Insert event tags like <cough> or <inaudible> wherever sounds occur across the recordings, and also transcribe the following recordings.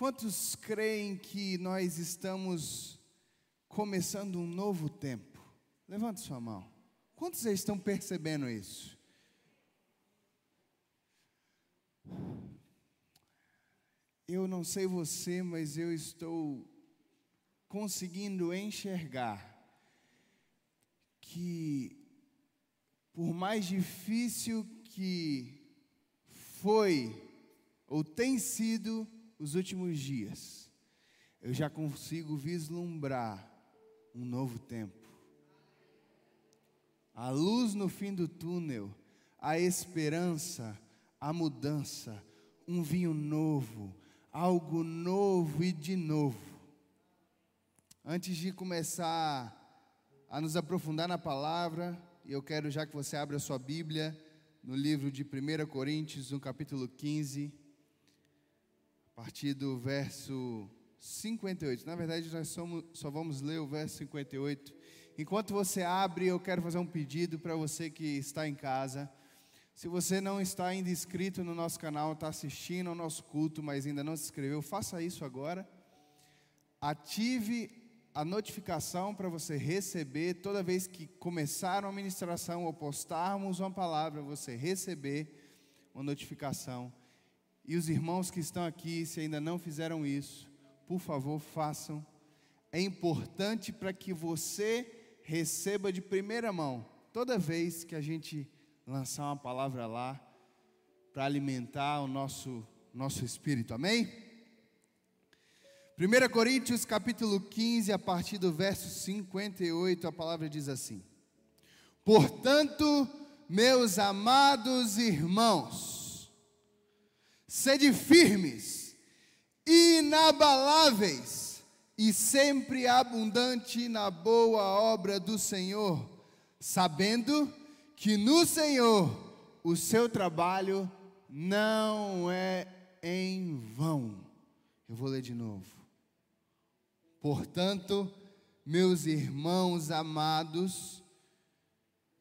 Quantos creem que nós estamos começando um novo tempo? Levante sua mão. Quantos já estão percebendo isso? Eu não sei você, mas eu estou conseguindo enxergar que, por mais difícil que foi ou tem sido os últimos dias, eu já consigo vislumbrar um novo tempo. A luz no fim do túnel, a esperança, a mudança, um vinho novo, algo novo e de novo. Antes de começar a nos aprofundar na palavra, eu quero já que você abra a sua Bíblia no livro de 1 Coríntios, no capítulo 15, a partir do verso 58. Na verdade, nós somos, só vamos ler o verso 58. Enquanto você abre, eu quero fazer um pedido para você que está em casa. Se você não está ainda inscrito no nosso canal, está assistindo ao nosso culto, mas ainda não se inscreveu, faça isso agora. Ative a notificação para você receber toda vez que começar uma ministração ou postarmos uma palavra, você receber uma notificação. E os irmãos que estão aqui, se ainda não fizeram isso, por favor, façam. É importante para que você receba de primeira mão, toda vez que a gente lançar uma palavra lá, para alimentar o nosso, nosso espírito, amém? 1 Coríntios capítulo 15, a partir do verso 58, a palavra diz assim: Portanto, meus amados irmãos, sede firmes, inabaláveis, e sempre abundante na boa obra do Senhor, sabendo que no Senhor o seu trabalho não é em vão. Eu vou ler de novo. Portanto, meus irmãos amados,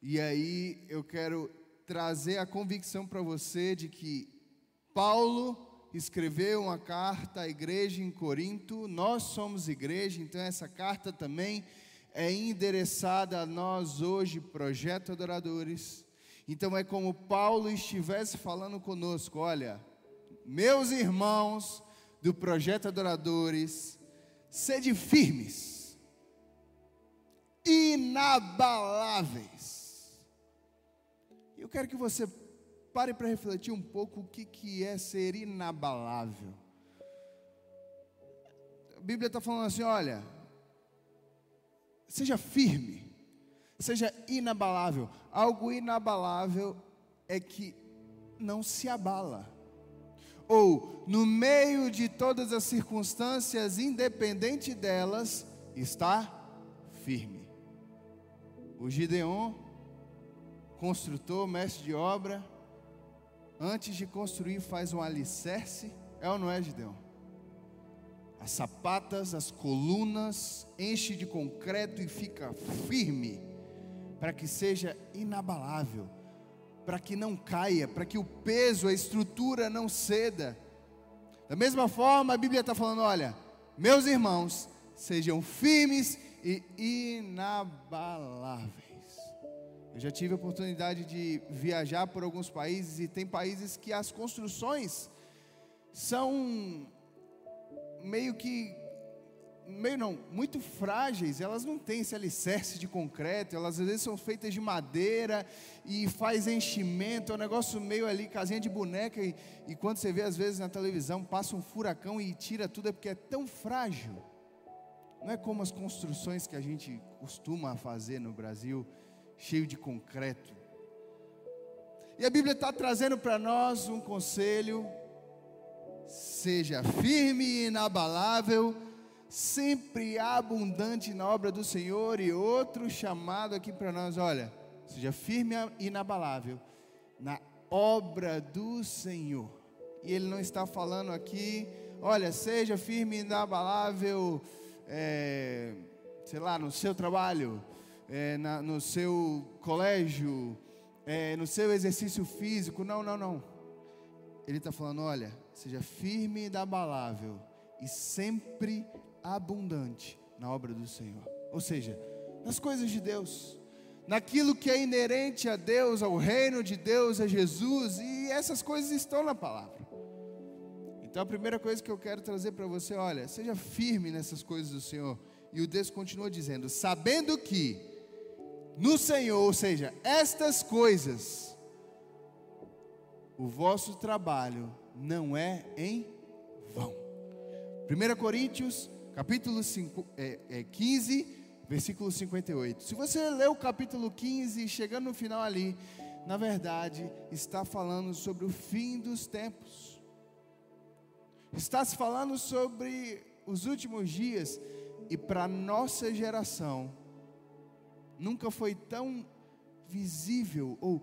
e aí eu quero trazer a convicção para você de que Paulo escreveu uma carta à igreja em Corinto, nós somos igreja, então essa carta também é endereçada a nós hoje, projeto adoradores. Então é como Paulo estivesse falando conosco: olha, meus irmãos do projeto adoradores, sede firmes, inabaláveis. Eu quero que você Pare para refletir um pouco o que, que é ser inabalável. A Bíblia está falando assim: olha, seja firme, seja inabalável. Algo inabalável é que não se abala. Ou, no meio de todas as circunstâncias, independente delas, está firme. O Gideon, construtor, mestre de obra, antes de construir, faz um alicerce. É ou não é, Gideão? As sapatas, as colunas, enche de concreto e fica firme, para que seja inabalável, para que não caia, para que o peso, a estrutura não ceda. Da mesma forma, a Bíblia está falando: olha, meus irmãos, sejam firmes e inabaláveis. Eu já tive a oportunidade de viajar por alguns países e tem países que as construções são meio que meio não, muito frágeis, elas não têm esse alicerce de concreto, elas às vezes são feitas de madeira e faz enchimento, é um negócio meio ali, casinha de boneca, e, e quando você vê às vezes na televisão, passa um furacão e tira tudo, é porque é tão frágil. Não é como as construções que a gente costuma fazer no Brasil, cheio de concreto. E a Bíblia está trazendo para nós um conselho: seja firme e inabalável, sempre abundante na obra do Senhor. E outro chamado aqui para nós: olha, seja firme e inabalável na obra do Senhor. E Ele não está falando aqui, olha, seja firme e inabalável, é, sei lá, no seu trabalho é, na, no seu colégio, é, no seu exercício físico. Não, não, não. Ele está falando: olha, seja firme e inabalável e sempre abundante na obra do Senhor. Ou seja, nas coisas de Deus, naquilo que é inerente a Deus, ao reino de Deus, a Jesus, e essas coisas estão na palavra. Então a primeira coisa que eu quero trazer para você, olha, seja firme nessas coisas do Senhor. E o Deus continua dizendo: sabendo que no Senhor, ou seja, estas coisas, o vosso trabalho não é em vão. 1 Coríntios, capítulo 5, é, é 15, versículo 58. Se você ler o capítulo 15, chegando no final ali, na verdade, está falando sobre o fim dos tempos. Está se falando sobre os últimos dias e para nossa geração nunca foi tão visível ou,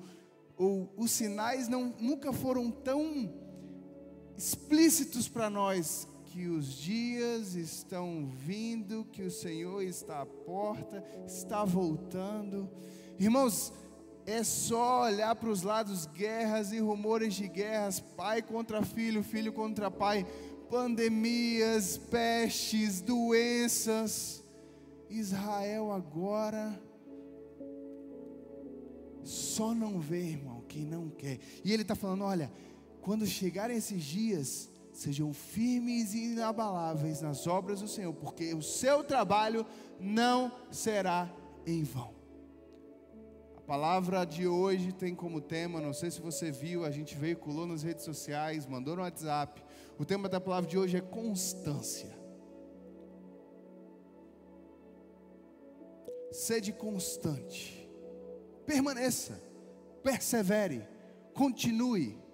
ou os sinais não nunca foram tão explícitos para nós que os dias estão vindo, que o Senhor está à porta, está voltando. Irmãos, é só olhar para os lados, guerras e rumores de guerras, pai contra filho, filho contra pai, pandemias, pestes, doenças. Israel agora só não vê, irmão, quem não quer. E ele está falando: olha, quando chegarem esses dias, sejam firmes e inabaláveis nas obras do Senhor, porque o seu trabalho não será em vão. A palavra de hoje tem como tema, não sei se você viu, a gente veiculou nas redes sociais, mandou no WhatsApp. O tema da palavra de hoje é constância. Sede constante, permaneça, persevere, continue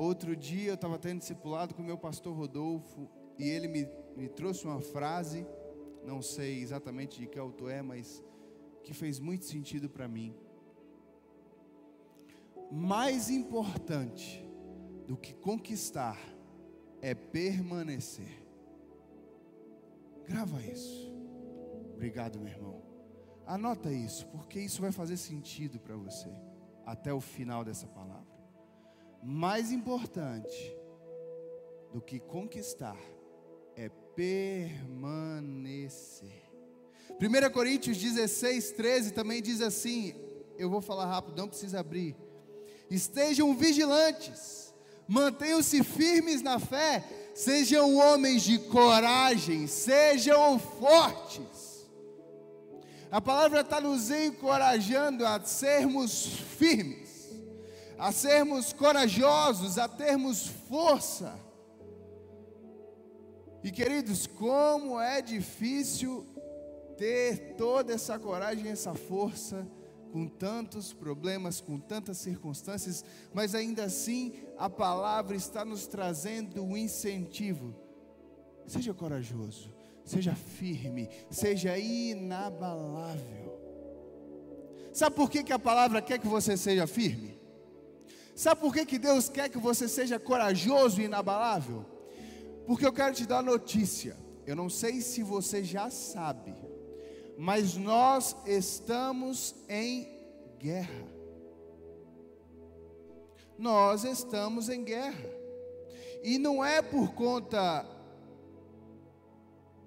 Outro dia eu estava tendo discipulado com o meu pastor Rodolfo e ele me, me trouxe uma frase, não sei exatamente de que autor é, mas que fez muito sentido para mim. Mais importante do que conquistar é permanecer. Grava isso. Obrigado, meu irmão. Anota isso, porque isso vai fazer sentido para você até o final dessa palavra mais importante do que conquistar é permanecer. 1 Coríntios 16, 13 também diz assim: eu vou falar rápido, não precisa abrir. Estejam vigilantes, mantenham-se firmes na fé, sejam homens de coragem, sejam fortes. A palavra está nos encorajando a sermos firmes a sermos corajosos, a termos força. E queridos, como é difícil ter toda essa coragem, essa força, com tantos problemas, com tantas circunstâncias, mas ainda assim a palavra está nos trazendo um incentivo. Seja corajoso, seja firme, seja inabalável. Sabe por que, que a palavra quer que você seja firme? Sabe por que, que Deus quer que você seja corajoso e inabalável? Porque eu quero te dar notícia. Eu não sei se você já sabe, mas nós estamos em guerra. Nós estamos em guerra. E não é por conta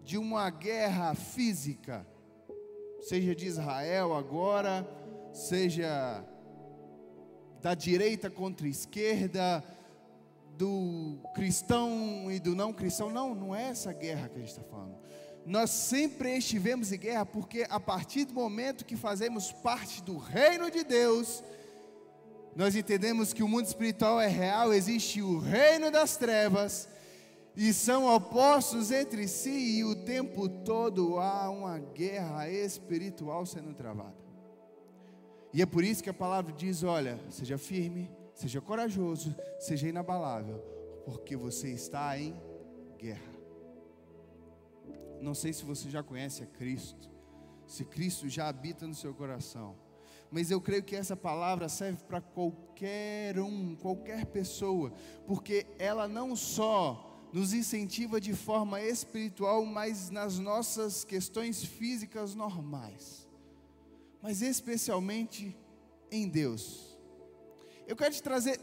de uma guerra física, seja de Israel agora, seja da direita contra a esquerda, do cristão e do não cristão. Não, não é essa guerra que a gente está falando. Nós sempre estivemos em guerra porque a partir do momento que fazemos parte do reino de Deus, nós entendemos que o mundo espiritual é real, existe o reino das trevas e são opostos entre si e o tempo todo há uma guerra espiritual sendo travada. E é por isso que a palavra diz: olha, seja firme, seja corajoso, seja inabalável, porque você está em guerra. Não sei se você já conhece a Cristo, se Cristo já habita no seu coração, mas eu creio que essa palavra serve para qualquer um, qualquer pessoa, porque ela não só nos incentiva de forma espiritual, mas nas nossas questões físicas normais mas especialmente em Deus. Eu quero te trazer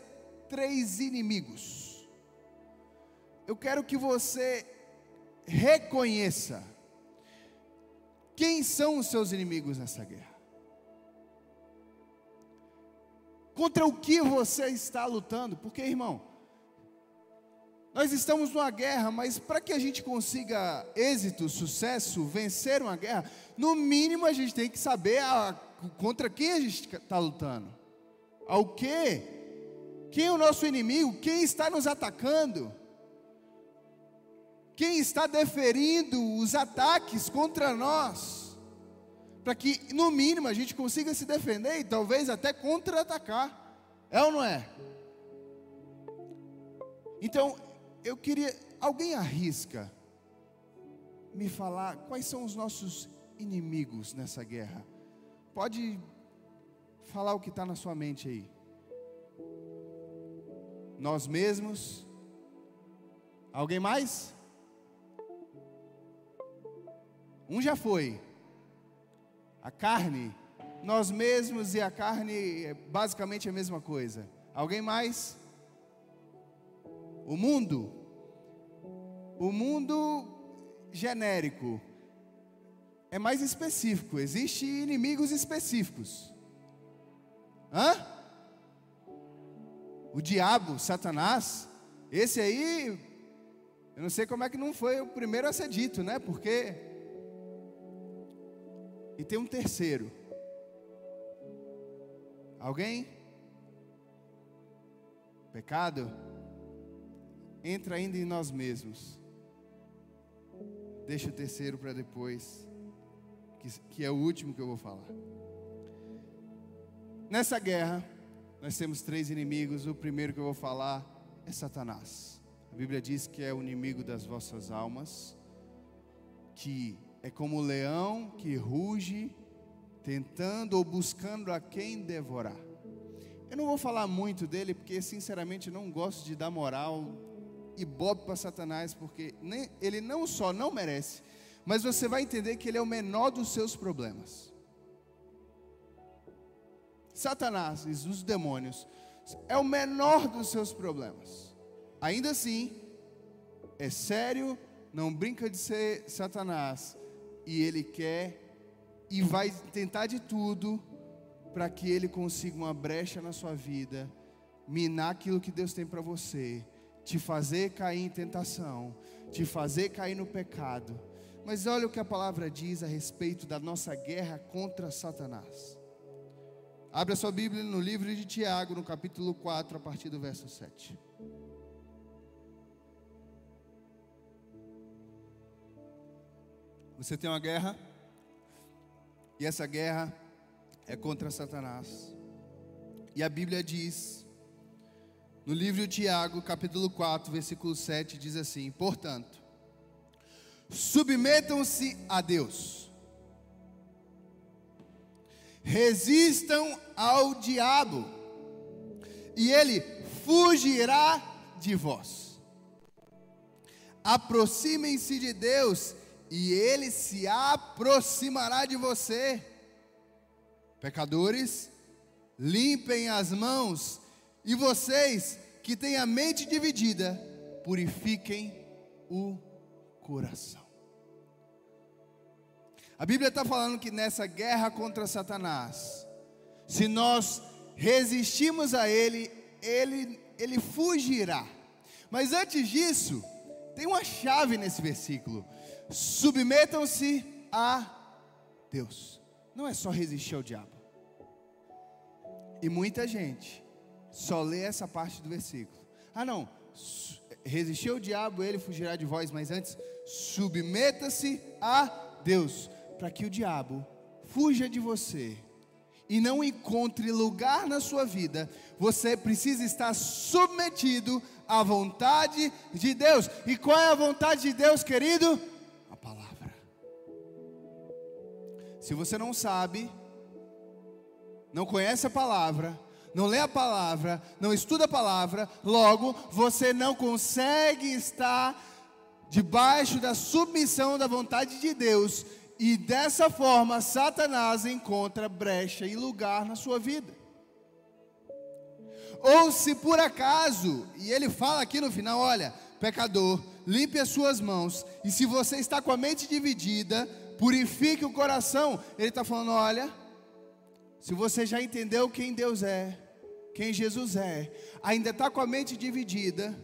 três inimigos. eu quero que você reconheça quem são os seus inimigos nessa guerra. Contra o que você está lutando? Porque, irmão, nós estamos numa guerra, mas para que a gente consiga êxito, sucesso, vencer uma guerra, no mínimo a gente tem que saber a, contra quem a gente está lutando. Ao que? Quem é o nosso inimigo? Quem está nos atacando? Quem está deferindo os ataques contra nós? Para que, no mínimo, a gente consiga se defender e talvez até contra-atacar. É ou não é? Então, eu queria. Alguém arrisca me falar quais são os nossos inimigos nessa guerra? Pode falar o que está na sua mente aí. Nós mesmos. Alguém mais? Um já foi. A carne. Nós mesmos e a carne é basicamente a mesma coisa. Alguém mais? O mundo, o mundo genérico é mais específico. Existem inimigos específicos. Hã? O diabo, Satanás, esse aí, eu não sei como é que não foi o primeiro a ser dito, né? Porque. E tem um terceiro. Alguém? Pecado? Entra ainda em nós mesmos. Deixa o terceiro para depois, que, que é o último que eu vou falar. Nessa guerra, nós temos três inimigos. O primeiro que eu vou falar é Satanás. A Bíblia diz que é o inimigo das vossas almas, que é como o leão que ruge, tentando ou buscando a quem devorar. Eu não vou falar muito dele, porque sinceramente não gosto de dar moral ibope para Satanás, porque nem, ele não só não merece, mas você vai entender que ele é o menor dos seus problemas. Satanás, os demônios, é o menor dos seus problemas. Ainda assim, é sério, não brinca de ser Satanás, e ele quer e vai tentar de tudo para que ele consiga uma brecha na sua vida, minar aquilo que Deus tem para você te fazer cair em tentação, te fazer cair no pecado. Mas olha o que a palavra diz a respeito da nossa guerra contra Satanás. Abra sua Bíblia no livro de Tiago, no capítulo 4, a partir do verso 7. Você tem uma guerra, e essa guerra é contra Satanás. E a Bíblia diz no livro de Tiago, capítulo 4, versículo 7, diz assim: Portanto, submetam-se a Deus, resistam ao diabo, e ele fugirá de vós. Aproximem-se de Deus, e ele se aproximará de você. Pecadores, limpem as mãos e vocês que têm a mente dividida, purifiquem o coração. A Bíblia está falando que nessa guerra contra Satanás, se nós resistimos a ele, ele, ele fugirá. Mas antes disso, tem uma chave nesse versículo: submetam-se a Deus. Não é só resistir ao diabo. E muita gente só lê essa parte do versículo. Ah, não. Resistir ao diabo, ele fugirá de vós, mas antes, submeta-se a Deus, para que o diabo fuja de você e não encontre lugar na sua vida, você precisa estar submetido à vontade de Deus. E qual é a vontade de Deus, querido? A palavra. Se você não sabe, não conhece a palavra, não lê a palavra, não estuda a palavra, logo você não consegue estar debaixo da submissão da vontade de Deus, e dessa forma Satanás encontra brecha e lugar na sua vida. Ou se por acaso, e ele fala aqui no final, olha, pecador, limpe as suas mãos. E se você está com a mente dividida, purifique o coração. Ele está falando: olha, se você já entendeu quem Deus é, quem Jesus é, ainda está com a mente dividida,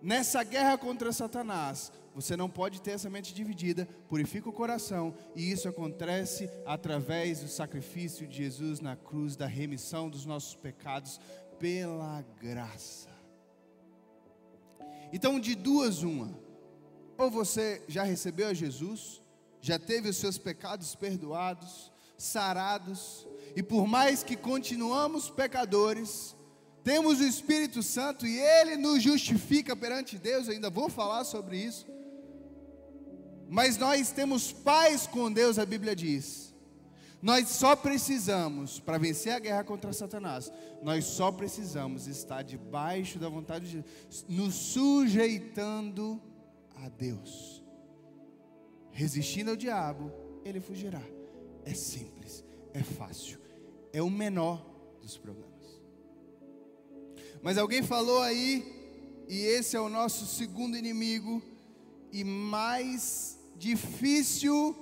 nessa guerra contra Satanás, você não pode ter essa mente dividida, purifica o coração, e isso acontece através do sacrifício de Jesus na cruz, da remissão dos nossos pecados, pela graça. Então, de duas, uma, ou você já recebeu a Jesus, já teve os seus pecados perdoados, sarados, e por mais que continuamos pecadores, temos o Espírito Santo e ele nos justifica perante Deus, eu ainda vou falar sobre isso. Mas nós temos paz com Deus, a Bíblia diz. Nós só precisamos, para vencer a guerra contra Satanás, nós só precisamos estar debaixo da vontade de Deus, nos sujeitando a Deus. Resistindo ao diabo, ele fugirá. É simples, é fácil, é o menor dos problemas. Mas alguém falou aí, e esse é o nosso segundo inimigo, e mais difícil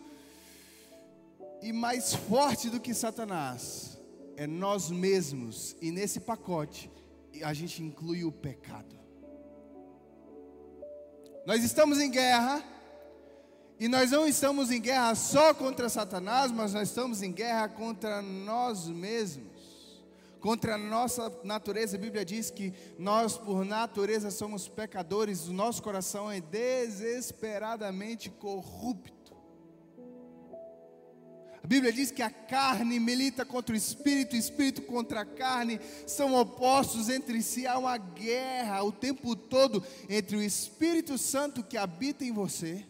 e mais forte do que Satanás é nós mesmos, e nesse pacote a gente inclui o pecado. Nós estamos em guerra, e nós não estamos em guerra só contra Satanás, mas nós estamos em guerra contra nós mesmos, contra a nossa natureza. A Bíblia diz que nós, por natureza, somos pecadores, o nosso coração é desesperadamente corrupto. A Bíblia diz que a carne milita contra o espírito, o espírito contra a carne, são opostos entre si, há uma guerra o tempo todo entre o Espírito Santo que habita em você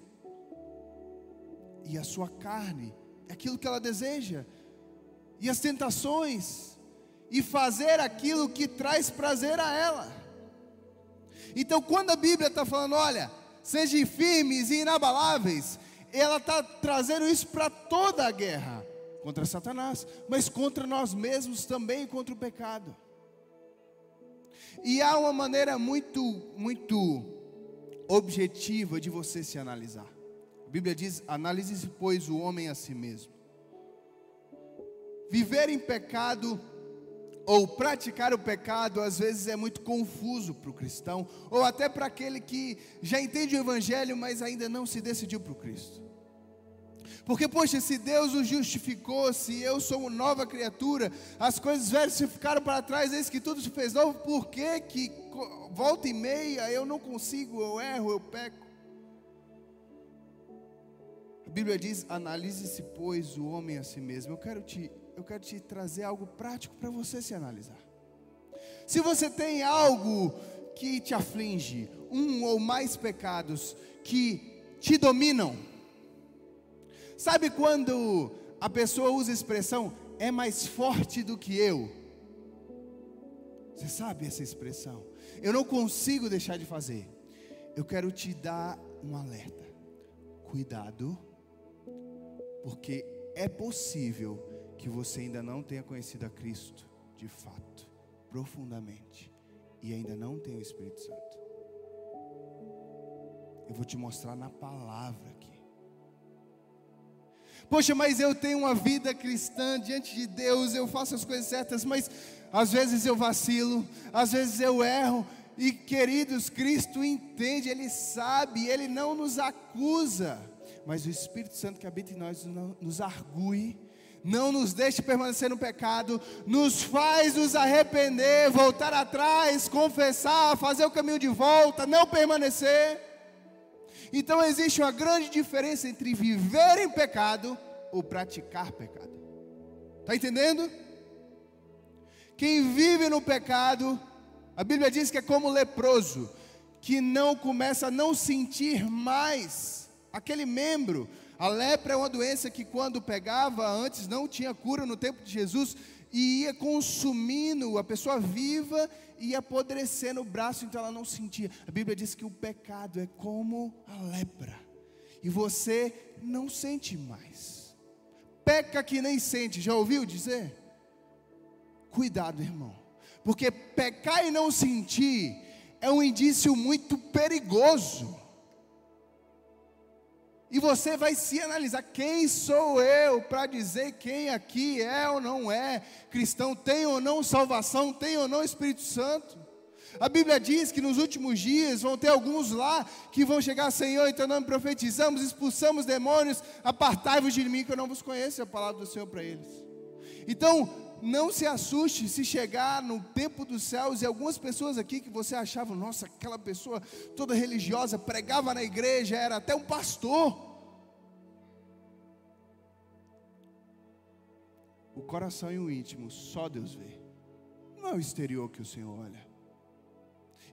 e a sua carne, aquilo que ela deseja, e as tentações, e fazer aquilo que traz prazer a ela. Então, quando a Bíblia está falando, olha, sejam firmes e inabaláveis, ela está trazendo isso para toda a guerra contra Satanás, mas contra nós mesmos também, contra o pecado. E há uma maneira muito, muito objetiva de você se analisar. Bíblia diz: analise-se, pois, o homem a si mesmo. Viver em pecado ou praticar o pecado às vezes é muito confuso para o cristão, ou até para aquele que já entende o Evangelho, mas ainda não se decidiu para o Cristo. Porque, poxa, se Deus o justificou, se eu sou uma nova criatura, as coisas velhas se ficaram para trás, eis que tudo se fez novo, por que que volta e meia eu não consigo, eu erro, eu peco? A Bíblia diz: analise-se, pois, o homem a si mesmo. Eu quero te, eu quero te trazer algo prático para você se analisar. Se você tem algo que te aflige, um ou mais pecados que te dominam, sabe quando a pessoa usa a expressão é mais forte do que eu? Você sabe essa expressão? Eu não consigo deixar de fazer. Eu quero te dar um alerta. Cuidado porque é possível que você ainda não tenha conhecido a Cristo de fato, profundamente, e ainda não tenha o Espírito Santo. Eu vou te mostrar na palavra aqui. Poxa, mas eu tenho uma vida cristã diante de Deus, eu faço as coisas certas, mas às vezes eu vacilo, às vezes eu erro, e queridos, Cristo entende, Ele sabe, Ele não nos acusa mas o Espírito Santo que habita em nós nos argue, não nos deixe permanecer no pecado, nos faz nos arrepender, voltar atrás, confessar, fazer o caminho de volta, não permanecer. Então existe uma grande diferença entre viver em pecado ou praticar pecado. Está entendendo? Quem vive no pecado, a Bíblia diz que é como leproso, que não começa a não sentir mais aquele membro. A lepra é uma doença que, quando pegava, antes não tinha cura no tempo de Jesus, e ia consumindo a pessoa viva e apodrecendo o braço, então ela não sentia. A Bíblia diz que o pecado é como a lepra, e você não sente mais. Peca que nem sente, já ouviu dizer? Cuidado, irmão, porque pecar e não sentir é um indício muito perigoso. E você vai se analisar: quem sou eu para dizer quem aqui é ou não é cristão, tem ou não salvação, tem ou não Espírito Santo? A Bíblia diz que nos últimos dias vão ter alguns lá que vão chegar, Senhor, em teu nome profetizamos, expulsamos demônios, apartai-vos de mim, que eu não vos conheço, é a palavra do Senhor para eles. Então, não se assuste se chegar no tempo dos céus e algumas pessoas aqui que você achava, nossa, aquela pessoa toda religiosa, pregava na igreja, era até um pastor. O coração e o íntimo, só Deus vê. Não é o exterior que o Senhor olha.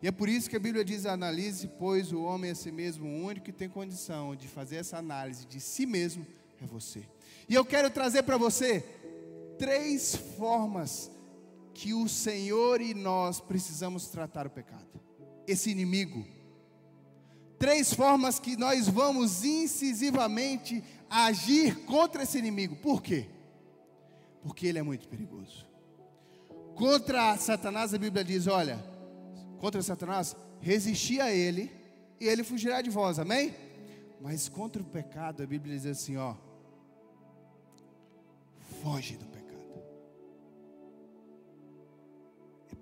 E é por isso que a Bíblia diz: analise, pois o homem é si mesmo, o único que tem condição de fazer essa análise de si mesmo é você. E eu quero trazer para você três formas que o Senhor e nós precisamos tratar o pecado, esse inimigo. Três formas que nós vamos incisivamente agir contra esse inimigo. Por quê? Porque ele é muito perigoso. Contra Satanás, a Bíblia diz: olha, contra Satanás, resisti a ele e ele fugirá de vós, amém? Mas contra o pecado, a Bíblia diz assim: ó, foge do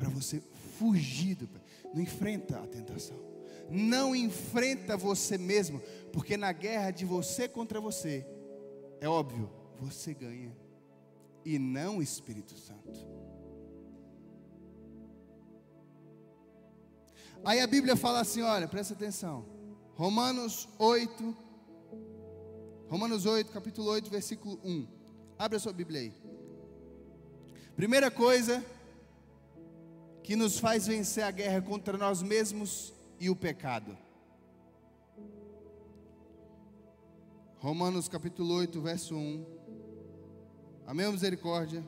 para você fugir do pecado. Não enfrenta a tentação. Não enfrenta você mesmo, porque na guerra de você contra você, é óbvio, você ganha e não o Espírito Santo. Aí a Bíblia fala assim: olha, presta atenção. Romanos 8, Romanos 8, capítulo 8, versículo 1. Abre a sua Bíblia aí. Primeira coisa que nos faz vencer a guerra contra nós mesmos e o pecado. Romanos capítulo 8, verso 1. Amém, misericórdia.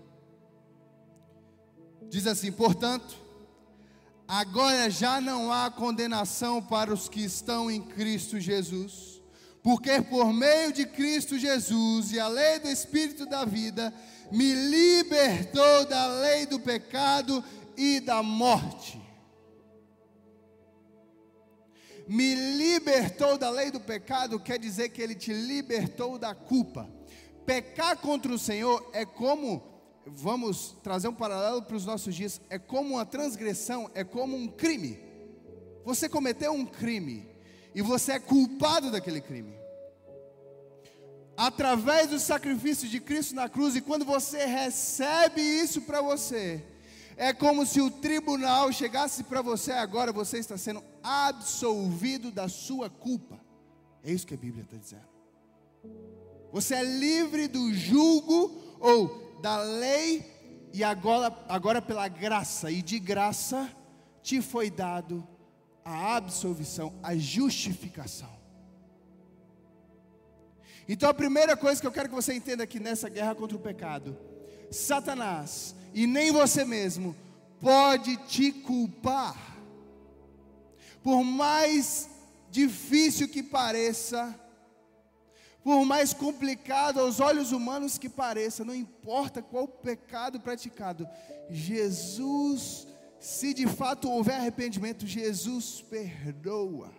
Diz assim: portanto, agora já não há condenação para os que estão em Cristo Jesus, porque por meio de Cristo Jesus e a lei do Espírito da vida, me libertou da lei do pecado e da morte. Me libertou da lei do pecado quer dizer que ele te libertou da culpa. Pecar contra o Senhor é como vamos trazer um paralelo para os nossos dias, é como uma transgressão, é como um crime. Você cometeu um crime e você é culpado daquele crime. Através do sacrifício de Cristo na cruz, e quando você recebe isso para você, é como se o tribunal chegasse para você agora, você está sendo absolvido da sua culpa. É isso que a Bíblia está dizendo. Você é livre do julgo ou da lei, e agora, agora pela graça, e de graça te foi dado a absolvição, a justificação. Então a primeira coisa que eu quero que você entenda aqui nessa guerra contra o pecado, Satanás e nem você mesmo pode te culpar. Por mais difícil que pareça, por mais complicado aos olhos humanos que pareça, não importa qual pecado praticado, Jesus, se de fato houver arrependimento, Jesus perdoa.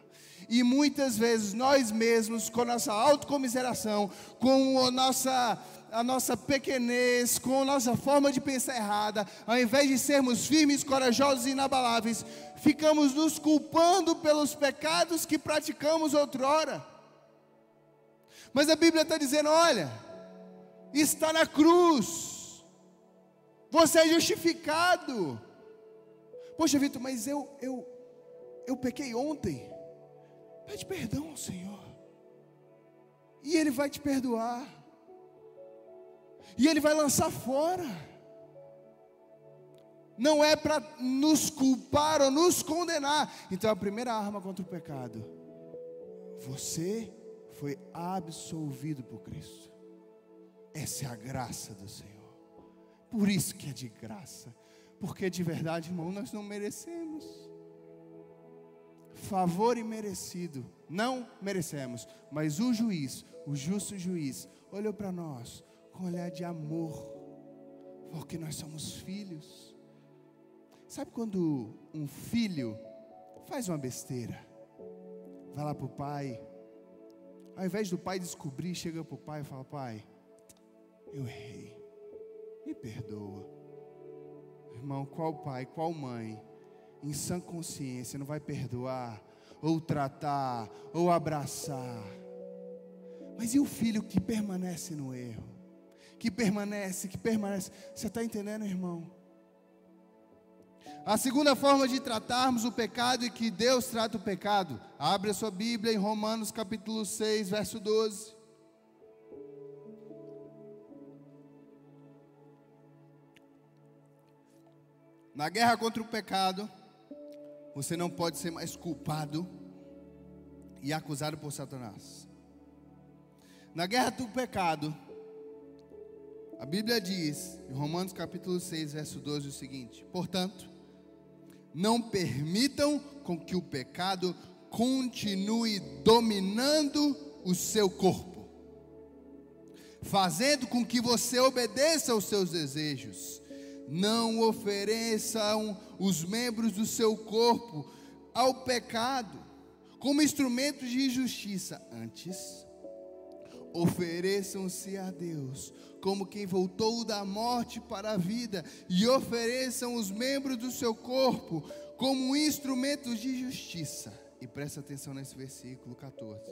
E muitas vezes nós mesmos, com a nossa autocomiseração, com a nossa, a nossa pequenez, com a nossa forma de pensar errada, ao invés de sermos firmes, corajosos e inabaláveis, ficamos nos culpando pelos pecados que praticamos outrora. Mas a Bíblia está dizendo: olha, está na cruz, você é justificado. Poxa, Vitor, mas eu, eu, eu pequei ontem. Pede perdão ao Senhor, e Ele vai te perdoar, e Ele vai lançar fora. Não é para nos culpar ou nos condenar. Então a primeira arma contra o pecado, você foi absolvido por Cristo. Essa é a graça do Senhor. Por isso que é de graça. Porque de verdade, irmão, nós não merecemos. Favor imerecido, não merecemos, mas o juiz, o justo juiz, olhou para nós com olhar de amor, porque nós somos filhos. Sabe quando um filho faz uma besteira. Vai lá para o pai. Ao invés do pai descobrir, chega para o pai e fala: Pai, eu errei, me perdoa. Irmão, qual pai, qual mãe, em sã consciência, não vai perdoar, ou tratar, ou abraçar? Mas e o filho que permanece no erro? Que permanece, que permanece. Você está entendendo, irmão? A segunda forma de tratarmos o pecado e que Deus trata o pecado. Abre a sua Bíblia em Romanos capítulo 6, verso 12. Na guerra contra o pecado, você não pode ser mais culpado e acusado por Satanás. Na guerra do pecado, a Bíblia diz, em Romanos capítulo 6, verso 12, o seguinte: Portanto, não permitam com que o pecado continue dominando o seu corpo, fazendo com que você obedeça aos seus desejos. Não ofereçam os membros do seu corpo ao pecado como instrumentos de injustiça, antes ofereçam-se a Deus como quem voltou da morte para a vida, e ofereçam os membros do seu corpo como instrumentos de justiça. E presta atenção nesse versículo 14.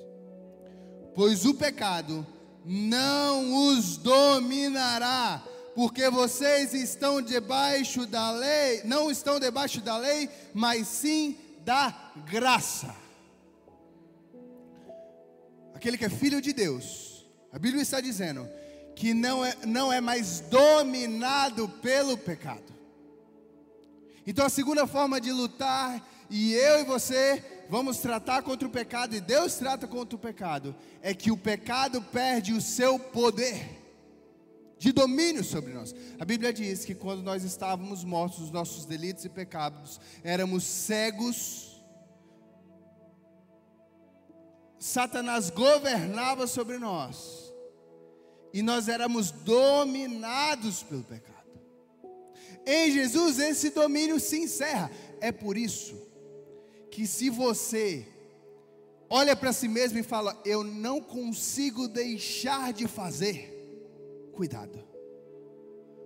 Pois o pecado não os dominará, porque vocês estão debaixo da lei, não estão debaixo da lei, mas sim da graça. Aquele que é filho de Deus, a Bíblia está dizendo que não é, não é mais dominado pelo pecado. Então a segunda forma de lutar, e eu e você vamos tratar contra o pecado, e Deus trata contra o pecado, é que o pecado perde o seu poder de domínio sobre nós. A Bíblia diz que quando nós estávamos mortos dos nossos delitos e pecados, éramos cegos, Satanás governava sobre nós e nós éramos dominados pelo pecado. Em Jesus, esse domínio se encerra. É por isso que, se você olha para si mesmo e fala, Eu não consigo deixar de fazer, cuidado.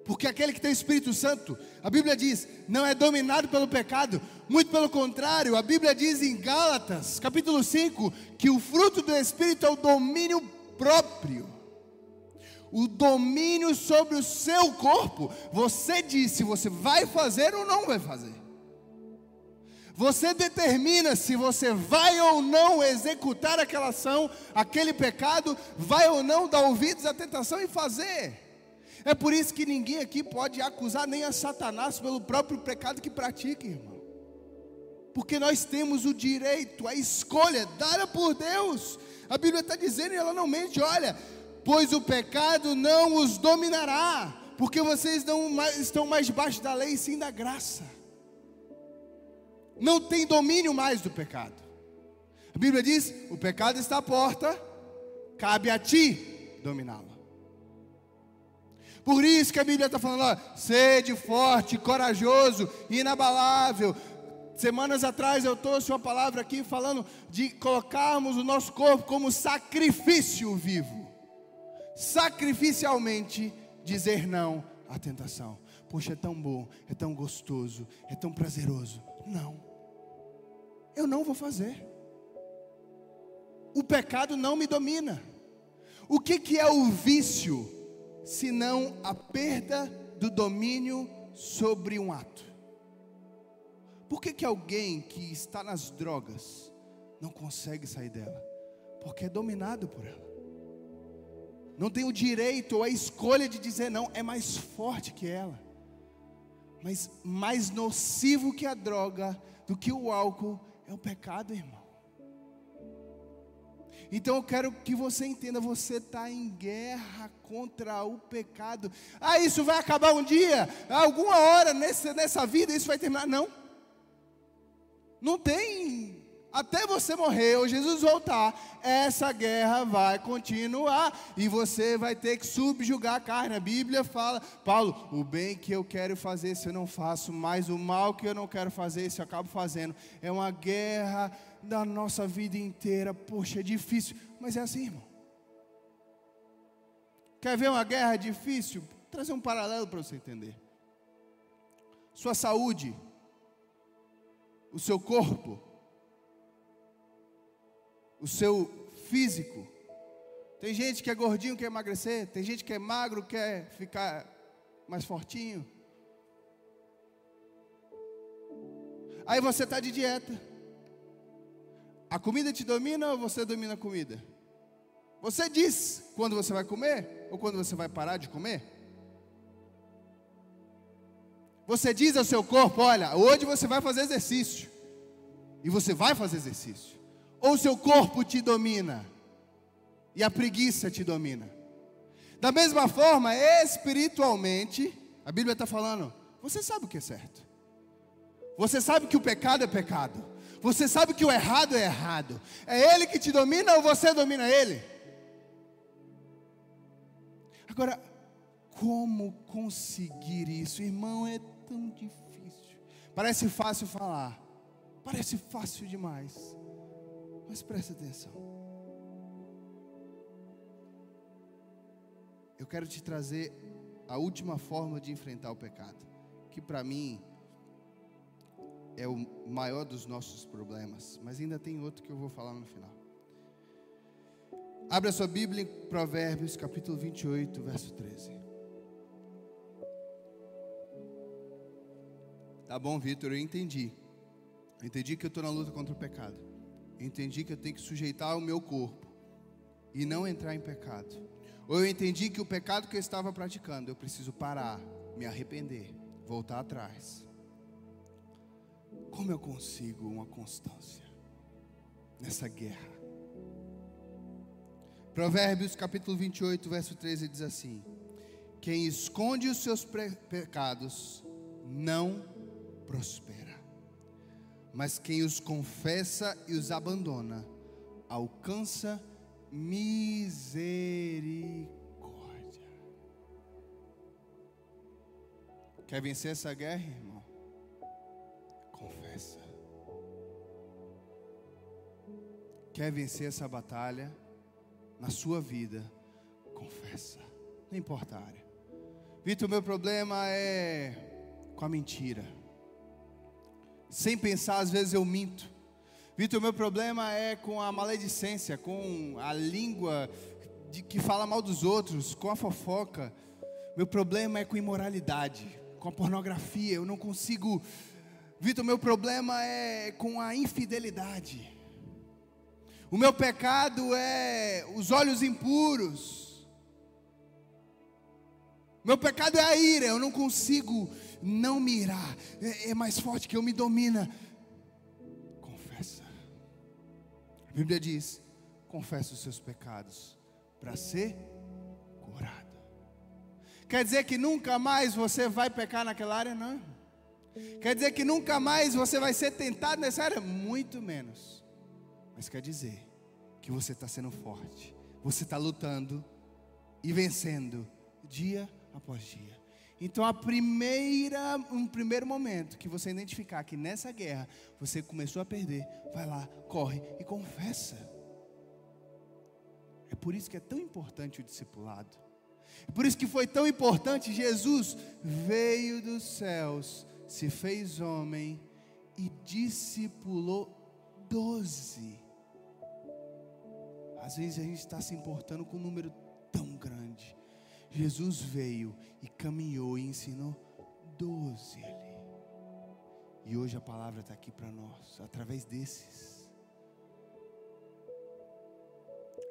Porque aquele que tem o Espírito Santo, a Bíblia diz, não é dominado pelo pecado, muito pelo contrário, a Bíblia diz em Gálatas, capítulo 5, que o fruto do Espírito é o domínio próprio o domínio sobre o seu corpo. Você diz se você vai fazer ou não vai fazer. Você determina se você vai ou não executar aquela ação, aquele pecado, vai ou não dar ouvidos à tentação e fazer. É por isso que ninguém aqui pode acusar nem a Satanás pelo próprio pecado que pratica, irmão. Porque nós temos o direito, a escolha dada por Deus. A Bíblia está dizendo e ela não mente: olha, pois o pecado não os dominará, porque vocês não mais, estão mais debaixo da lei, sim da graça. Não tem domínio mais do pecado. A Bíblia diz: o pecado está à porta, cabe a ti dominá-lo. Por isso que a Bíblia está falando, ó, sede forte, corajoso, inabalável. Semanas atrás eu trouxe uma palavra aqui falando de colocarmos o nosso corpo como sacrifício vivo sacrificialmente dizer não à tentação. Poxa, é tão bom, é tão gostoso, é tão prazeroso. Não, eu não vou fazer. O pecado não me domina. O que, que é o vício, senão a perda do domínio sobre um ato? Por que, que alguém que está nas drogas não consegue sair dela? Porque é dominado por ela não tem o direito ou a escolha de dizer não, é mais forte que ela. Mas mais nocivo que a droga, do que o álcool, é o pecado, irmão. Então eu quero que você entenda: você está em guerra contra o pecado. Ah, isso vai acabar um dia, alguma hora nessa, nessa vida isso vai terminar. Não, não tem Até você morrer ou Jesus voltar, essa guerra vai continuar e você vai ter que subjugar a carne. A Bíblia fala, Paulo, o bem que eu quero fazer, se eu não faço, mas o mal que eu não quero fazer, se eu acabo fazendo. É uma guerra da nossa vida inteira. Poxa, é difícil, mas é assim, irmão. Quer ver uma guerra difícil? Vou trazer um paralelo para você entender. Sua saúde, o seu corpo, o seu físico. Tem gente que é gordinho, quer emagrecer. Tem gente que é magro, quer ficar mais fortinho. Aí você está de dieta. A comida te domina ou você domina a comida? Você diz quando você vai comer ou quando você vai parar de comer? Você diz ao seu corpo: olha, hoje você vai fazer exercício. E você vai fazer exercício ou seu corpo te domina e a preguiça te domina? Da mesma forma, espiritualmente, a Bíblia está falando, você sabe o que é certo, você sabe que o pecado é pecado, você sabe que o errado é errado, é Ele que te domina ou você domina Ele? Agora, como conseguir isso, irmão? É tão difícil. Parece fácil falar, parece fácil demais. Mas preste atenção. Eu quero te trazer a última forma de enfrentar o pecado, que para mim é o maior dos nossos problemas, mas ainda tem outro que eu vou falar no final. Abra sua Bíblia em Provérbios, capítulo 28, verso 13. Tá bom, Vitor, eu entendi. Eu entendi que eu estou na luta contra o pecado entendi que eu tenho que sujeitar o meu corpo e não entrar em pecado. Ou eu entendi que o pecado que eu estava praticando, eu preciso parar, me arrepender, voltar atrás. Como eu consigo uma constância nessa guerra? Provérbios capítulo 28, verso 13 diz assim: Quem esconde os seus pecados não prospera mas quem os confessa e os abandona alcança misericórdia. Quer vencer essa guerra, irmão? Quer vencer essa batalha na sua vida? Confessa. Não importa a área. Vitor, meu problema é com a mentira sem pensar, às vezes eu minto. Vitor, meu problema é com a maledicência, com a língua de, que fala mal dos outros, com a fofoca. Meu problema é com imoralidade, com a pornografia. Eu não consigo. Vitor, meu problema é com a infidelidade. O meu pecado é os olhos impuros. Meu pecado é a ira. Eu não consigo não mirar, é, é mais forte que eu, me domina. Confessa. A Bíblia diz: confessa os seus pecados para ser curado. Quer dizer que nunca mais você vai pecar naquela área? Não. Quer dizer que nunca mais você vai ser tentado nessa área? Muito menos. Mas quer dizer que você está sendo forte, você está lutando e vencendo dia após dia. Então, a primeira, um primeiro momento que você identificar que nessa guerra você começou a perder, vai lá, corre e confessa. É por isso que é tão importante o discipulado. É por isso que foi tão importante Jesus veio dos céus, se fez homem e discipulou doze. Às vezes a gente está se importando com um número tão grande. Jesus veio e caminhou e ensinou doze ali. E hoje a palavra está aqui para nós, através desses.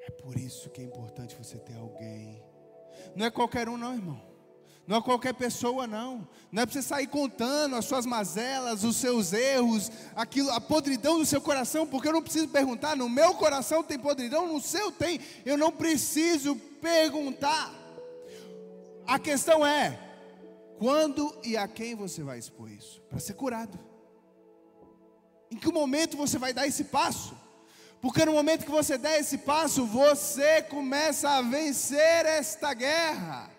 É por isso que é importante você ter alguém. Não é qualquer um, não, irmão. Não é qualquer pessoa, não. Não é para você sair contando as suas mazelas, os seus erros, aquilo, a podridão do seu coração, porque eu não preciso perguntar. No meu coração tem podridão, no seu tem. Eu não preciso perguntar. A questão é: quando e a quem você vai expor isso? Para ser curado. Em que momento você vai dar esse passo? Porque no momento que você der esse passo, você começa a vencer esta guerra.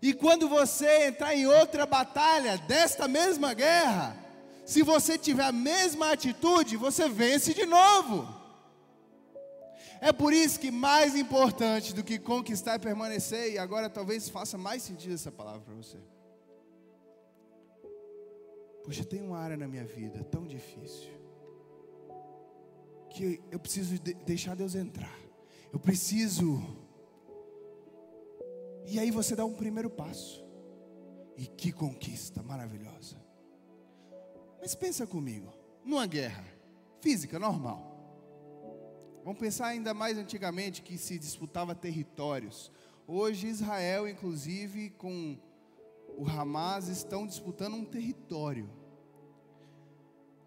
E quando você entrar em outra batalha desta mesma guerra, se você tiver a mesma atitude, você vence de novo. É por isso que mais importante do que conquistar e permanecer, e agora talvez faça mais sentido essa palavra para você. Poxa, tem uma área na minha vida tão difícil, que eu preciso de deixar Deus entrar, eu preciso. E aí você dá um primeiro passo, e que conquista maravilhosa. Mas pensa comigo, numa guerra física normal, Vamos pensar ainda mais antigamente que se disputava territórios. Hoje Israel, inclusive, com o Hamas estão disputando um território.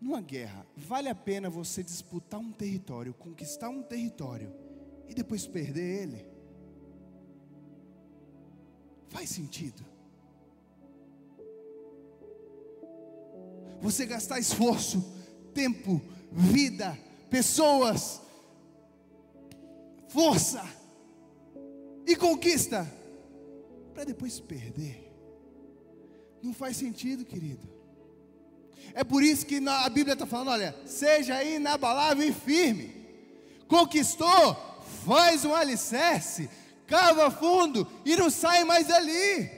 Numa guerra, vale a pena você disputar um território, conquistar um território e depois perder ele? Faz sentido? Você gastar esforço, tempo, vida, pessoas, força e conquista para depois perder. Não faz sentido, querido. É por isso que a Bíblia está falando: olha, seja inabalável e firme. Conquistou, faz um alicerce, cava fundo e não sai mais dali.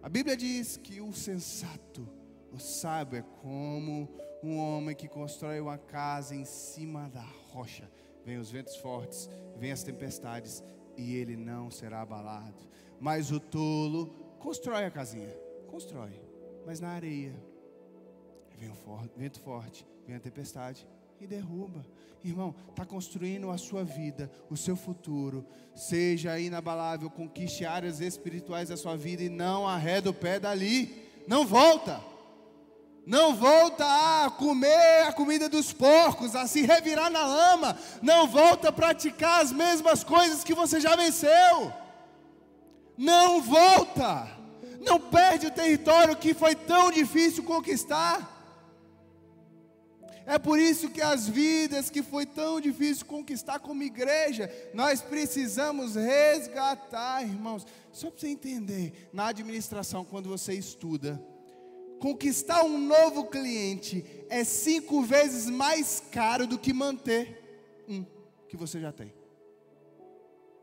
A Bíblia diz que o sensato, o sábio é como um homem que constrói uma casa em cima da rocha. Vem os ventos fortes, vem as tempestades, e ele não será abalado. Mas o tolo constrói a casinha, constrói, mas na areia. Vem o vento forte, vem a tempestade e derruba. Irmão, está construindo a sua vida, o seu futuro. Seja inabalável, conquiste áreas espirituais da sua vida e não arreda o pé dali. Não volta. Não volta a comer a comida dos porcos, a se revirar na lama. Não volta a praticar as mesmas coisas que você já venceu. Não volta. Não perde o território que foi tão difícil conquistar. É por isso que as vidas que foi tão difícil conquistar como igreja, nós precisamos resgatar, irmãos. Só para você entender, na administração, quando você estuda, conquistar um novo cliente é cinco vezes mais caro do que manter um que você já tem.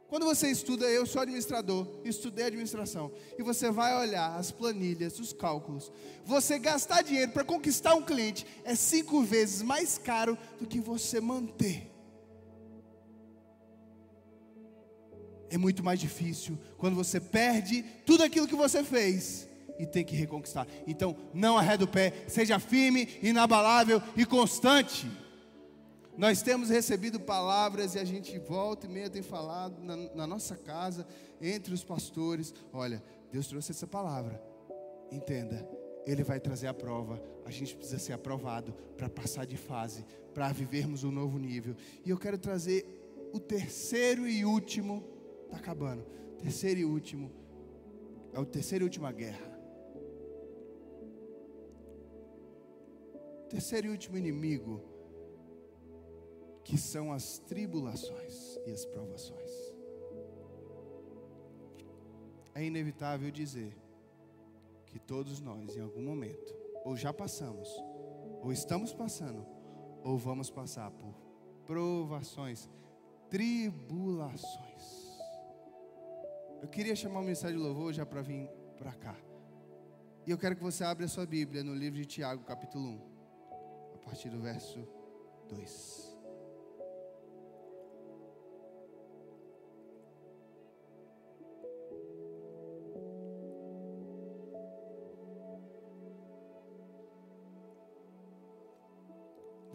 Quando você estuda, eu sou administrador, estudei administração, e você vai olhar as planilhas, os cálculos, você gastar dinheiro para conquistar um cliente é cinco vezes mais caro do que você manter. É muito mais difícil quando você perde tudo aquilo que você fez e tem que reconquistar. Então, não arreda o pé, seja firme, inabalável e constante. Nós temos recebido palavras e a gente volta e meia tem falado na, na nossa casa, entre os pastores. Olha, Deus trouxe essa palavra. Entenda, Ele vai trazer a prova. A gente precisa ser aprovado para passar de fase, para vivermos um novo nível. E eu quero trazer o terceiro e último, está acabando. Terceiro e último, é o terceiro e última guerra. Terceiro e último inimigo, que são as tribulações e as provações. É inevitável dizer que todos nós, em algum momento, ou já passamos, ou estamos passando, ou vamos passar por provações, tribulações. Eu queria chamar o ministério de louvor já para vir para cá. E eu quero que você abra a sua Bíblia no livro de Tiago, capítulo 1 a partir do verso 2.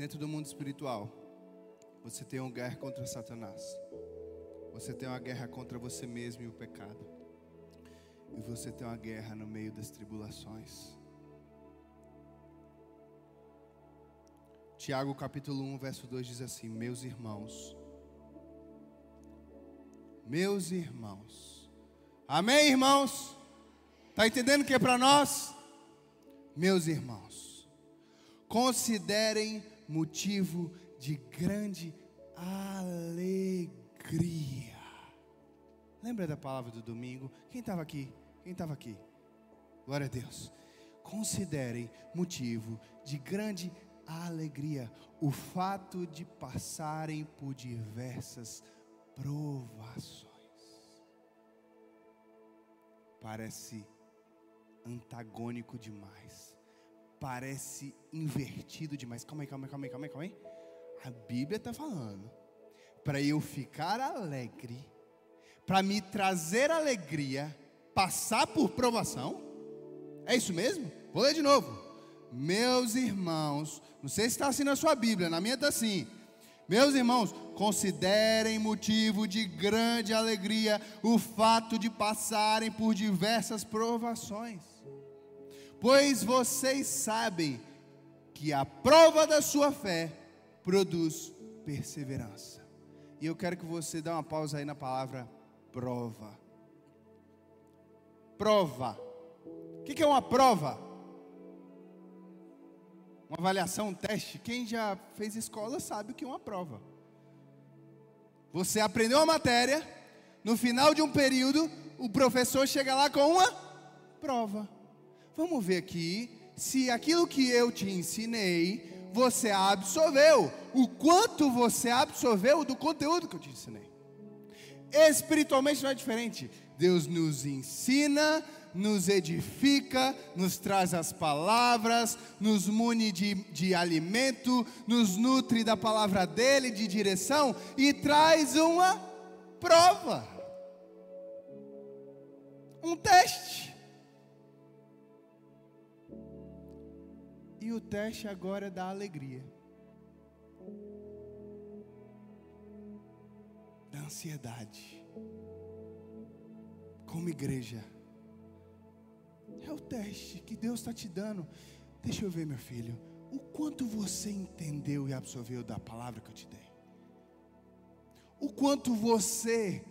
Dentro do mundo espiritual, você tem uma guerra contra Satanás. Você tem uma guerra contra você mesmo e o pecado. E você tem uma guerra no meio das tribulações. Tiago capítulo 1, verso 2 diz assim: Meus irmãos, meus irmãos, amém, irmãos? Está entendendo o que é para nós? Meus irmãos, considerem motivo de grande alegria. Lembra da palavra do domingo? Quem estava aqui? Quem estava aqui? Glória a Deus. Considerem motivo de grande alegria o fato de passarem por diversas provações. Parece antagônico demais. Parece invertido demais. Calma aí, calma aí, calma aí, calma aí. Calma aí. A Bíblia está falando para eu ficar alegre, para me trazer alegria, passar por provação. É isso mesmo? Vou ler de novo. Meus irmãos, não sei se está assim na sua Bíblia, na minha está assim. Meus irmãos, considerem motivo de grande alegria o fato de passarem por diversas provações, pois vocês sabem que a prova da sua fé produz perseverança. E eu quero que você dê uma pausa aí na palavra prova. Prova. O que é uma prova? Uma avaliação, um teste. Quem já fez escola sabe o que é uma prova. Você aprendeu uma matéria, no final de um período, o professor chega lá com uma prova. Vamos ver aqui se aquilo que eu te ensinei você absorveu, o quanto você absorveu do conteúdo que eu te ensinei. Espiritualmente não é diferente. Deus nos ensina, nos edifica, nos traz as palavras, nos mune de, de alimento, nos nutre da palavra dele, de direção e traz uma prova, um teste. E o teste agora é da alegria. Da ansiedade. Como igreja. É o teste que Deus está te dando. Deixa eu ver, meu filho. O quanto você entendeu e absorveu da palavra que eu te dei. O quanto você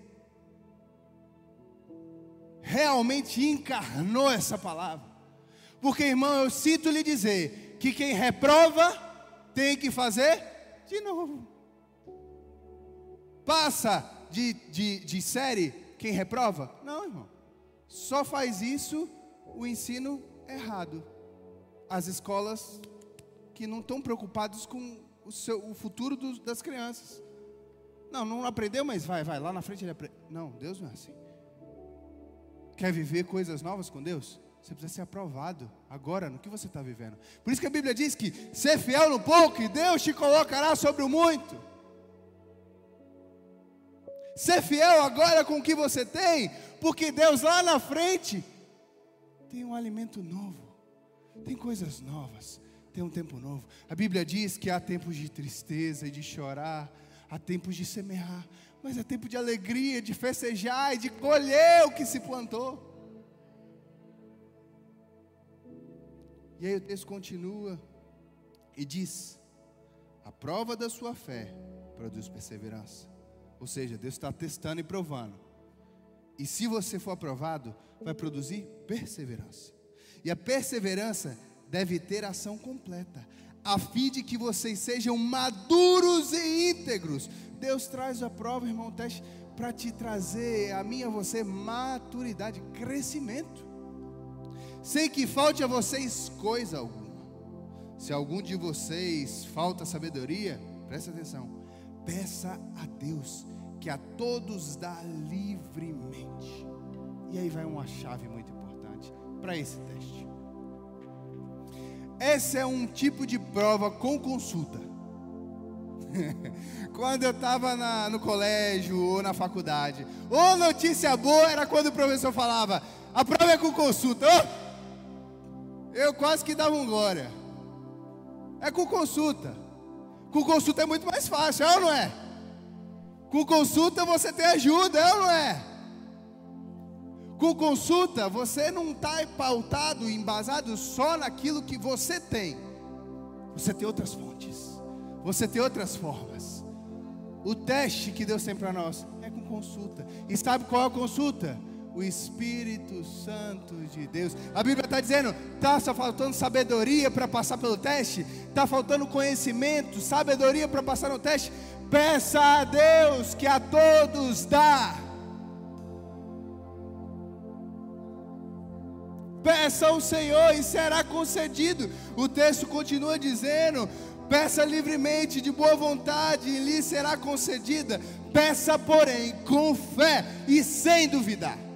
realmente encarnou essa palavra. Porque, irmão, eu sinto lhe dizer que quem reprova tem que fazer de novo. Passa de, de, de série quem reprova? Não, irmão. Só faz isso o ensino errado. As escolas que não estão preocupadas com o, seu, o futuro dos, das crianças. Não, não aprendeu, mas vai, vai, lá na frente ele aprende. Não, Deus não é assim. Quer viver coisas novas com Deus? Você precisa ser aprovado agora no que você está vivendo. Por isso que a Bíblia diz que ser fiel no pouco e Deus te colocará sobre o muito. Ser fiel agora com o que você tem, porque Deus lá na frente tem um alimento novo, tem coisas novas, tem um tempo novo. A Bíblia diz que há tempos de tristeza e de chorar, há tempos de semear, mas é tempo de alegria, de festejar e de colher o que se plantou. E aí o texto continua e diz: a prova da sua fé produz perseverança. Ou seja, Deus está testando e provando. E se você for aprovado, vai produzir perseverança. E a perseverança deve ter ação completa, a fim de que vocês sejam maduros e íntegros. Deus traz a prova, irmão, teste, para te trazer, a mim e a você, maturidade, crescimento sem que falte a vocês coisa alguma. Se algum de vocês falta sabedoria, preste atenção, peça a Deus, que a todos dá livremente. E aí vai uma chave muito importante para esse teste. Esse é um tipo de prova com consulta. <laughs> quando eu estava no colégio ou na faculdade, ou notícia boa era quando o professor falava: a prova é com consulta. Oh, eu quase que dava um glória. É com consulta. Com consulta é muito mais fácil, é ou não é? Com consulta você tem ajuda, é ou não é? Com consulta você não está pautado, embasado só naquilo que você tem. Você tem outras fontes. Você tem outras formas. O teste que Deus tem para nós é com consulta. E sabe qual é a consulta? O Espírito Santo de Deus. A Bíblia está dizendo: está só faltando sabedoria para passar pelo teste, está faltando conhecimento, sabedoria para passar no teste. Peça a Deus que a todos dá. Peça ao Senhor e será concedido. O texto continua dizendo: peça livremente, de boa vontade, e lhe será concedida. Peça, porém, com fé e sem duvidar.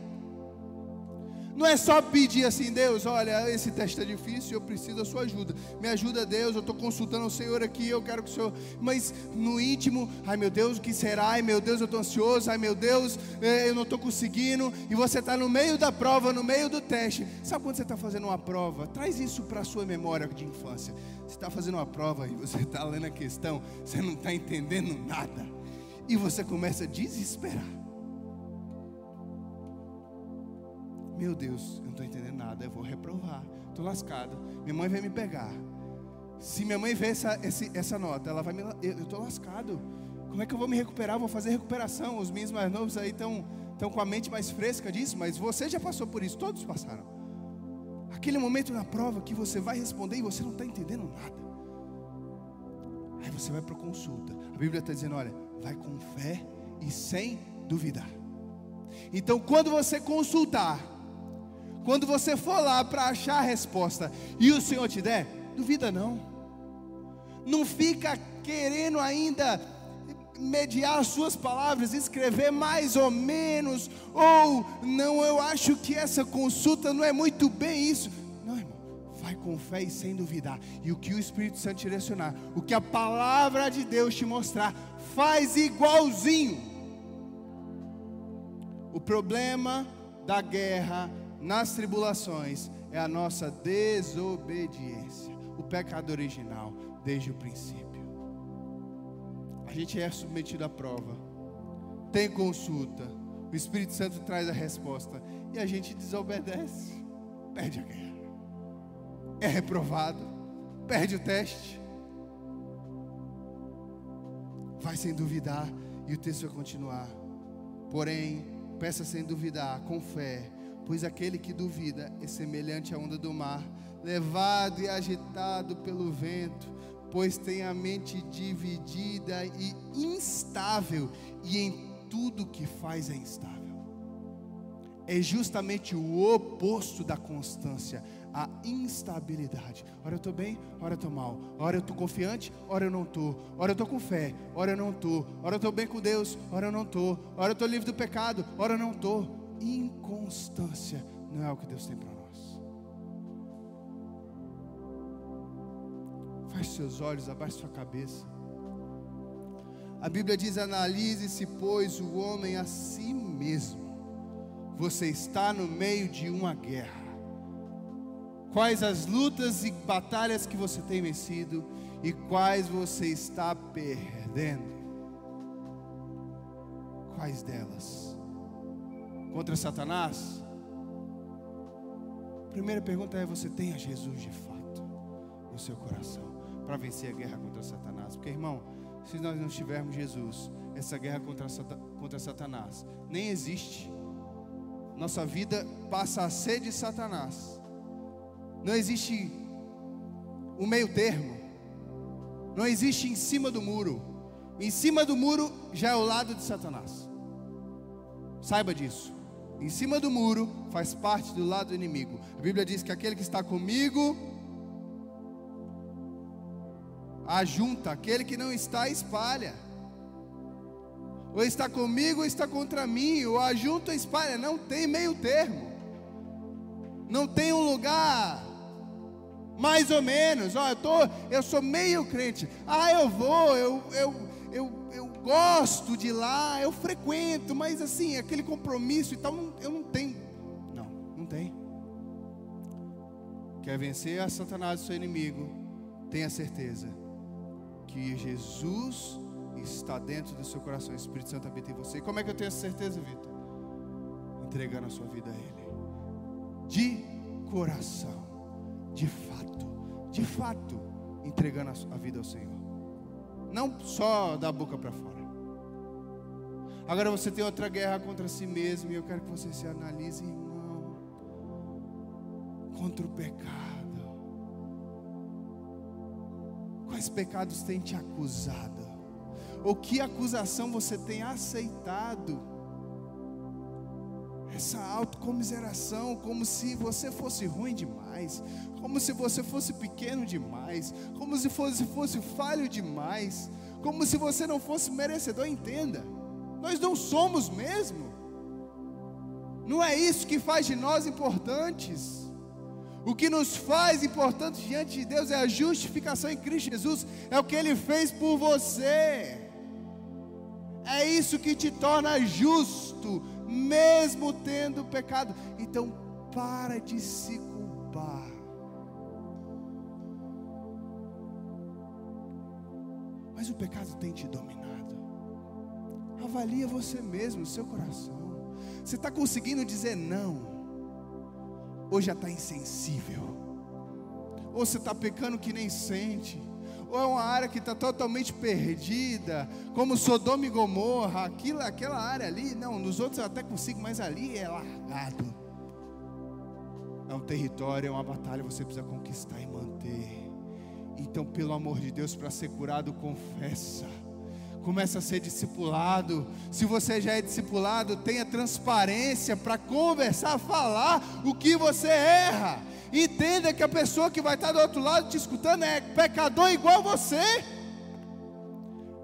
Não é só pedir assim, Deus, olha, esse teste é difícil, eu preciso da sua ajuda. Me ajuda, Deus, eu estou consultando o Senhor aqui, eu quero que o Senhor. Mas no íntimo, ai meu Deus, o que será? Ai meu Deus, eu estou ansioso, ai meu Deus, eh, eu não estou conseguindo. E você está no meio da prova, no meio do teste. Sabe quando você está fazendo uma prova? Traz isso para a sua memória de infância. Você está fazendo uma prova e você está lendo a questão, você não está entendendo nada. E você começa a desesperar. Meu Deus, eu não estou entendendo nada, eu vou reprovar, estou lascado. Minha mãe vai me pegar. Se minha mãe ver essa, essa, nota, ela vai me. Eu estou lascado. Como é que eu vou me recuperar? Vou fazer recuperação. Os meninos mais novos aí estão estão com a mente mais fresca disso, mas você já passou por isso, todos passaram. Aquele momento na prova que você vai responder e você não está entendendo nada. Aí você vai para consulta. A Bíblia está dizendo: olha, vai com fé e sem duvidar. Então, quando você consultar, quando você for lá para achar a resposta e o Senhor te der, duvida não. Não fica querendo ainda mediar as suas palavras, escrever mais ou menos, ou não, eu acho que essa consulta não é muito bem isso. Não, irmão, vai com fé e sem duvidar. E o que o Espírito Santo direcionar, o que a palavra de Deus te mostrar, faz igualzinho. O problema da guerra nas tribulações é a nossa desobediência, o pecado original, desde o princípio. A gente é submetido à prova, tem consulta, o Espírito Santo traz a resposta e a gente desobedece, perde a guerra, é reprovado, perde o teste, vai sem duvidar e o texto vai continuar. Porém, peça sem duvidar, com fé Pois aquele que duvida é semelhante à onda do mar, levado e agitado pelo vento, pois tem a mente dividida e instável, e em tudo que faz é instável. É justamente o oposto da constância, a instabilidade. Ora eu estou bem, ora eu estou mal. Ora eu estou confiante, ora eu não estou. Ora eu estou com fé, ora eu não estou. Ora eu estou bem com Deus, ora eu não estou. Ora eu estou livre do pecado, ora eu não estou inconstância não é o que Deus tem para nós. Feche seus olhos, abaixe sua cabeça. A Bíblia diz: analise-se, pois, o homem a si mesmo. Você está no meio de uma guerra. Quais as lutas e batalhas que você tem vencido e quais você está perdendo? Quais delas? Contra Satanás? A primeira pergunta é: você tem a Jesus de fato no seu coração para vencer a guerra contra Satanás? Porque, irmão, se nós não tivermos Jesus, essa guerra contra, contra Satanás nem existe. Nossa vida passa a ser de Satanás. Não existe um meio termo. Não existe em cima do muro. Em cima do muro já é o lado de Satanás. Saiba disso em cima do muro faz parte do lado inimigo. A Bíblia diz que aquele que está comigo ajunta, aquele que não está espalha. Ou está comigo ou está contra mim, ou ajunta ou espalha, não tem meio termo. Não tem um lugar mais ou menos, ó, eu tô, eu sou meio crente. Ah, eu vou, eu, eu, eu, eu gosto de ir lá, eu frequento, mas assim, aquele compromisso e tal, eu não tenho. Não, não tem. Quer vencer a Satanás, seu inimigo, tenha certeza que Jesus está dentro do seu coração, o Espírito Santo habita em você. como é que eu tenho essa certeza, Vitor? Entregando a sua vida a Ele, de coração, de fato, de fato, entregando a vida ao Senhor não só da boca para fora. Agora você tem outra guerra contra si mesmo, e eu quero que você se analise, irmão, contra o pecado. Quais pecados têm te acusado? Ou que acusação você tem aceitado? Essa autocomiseração, como se você fosse ruim demais, como se você fosse pequeno demais, como se fosse, fosse falho demais, como se você não fosse merecedor, entenda. Nós não somos mesmo. Não é isso que faz de nós importantes. O que nos faz importantes diante de Deus é a justificação em Cristo Jesus, é o que Ele fez por você. É isso que te torna justo, mesmo tendo pecado. Então, para de se culpar. Mas o pecado tem te dominado. Avalia você mesmo, o seu coração. Você está conseguindo dizer não? Ou já está insensível? Ou você está pecando que nem sente? Ou é uma área que está totalmente perdida, como Sodoma e Gomorra, aquilo, aquela área ali, não, nos outros eu até consigo, mas ali é largado. É um território, é uma batalha, você precisa conquistar e manter. Então, pelo amor de Deus, para ser curado, confessa Começa a ser discipulado. Se você já é discipulado, tenha transparência para conversar, falar o que você erra. Entenda que a pessoa que vai estar do outro lado te escutando é pecador igual você.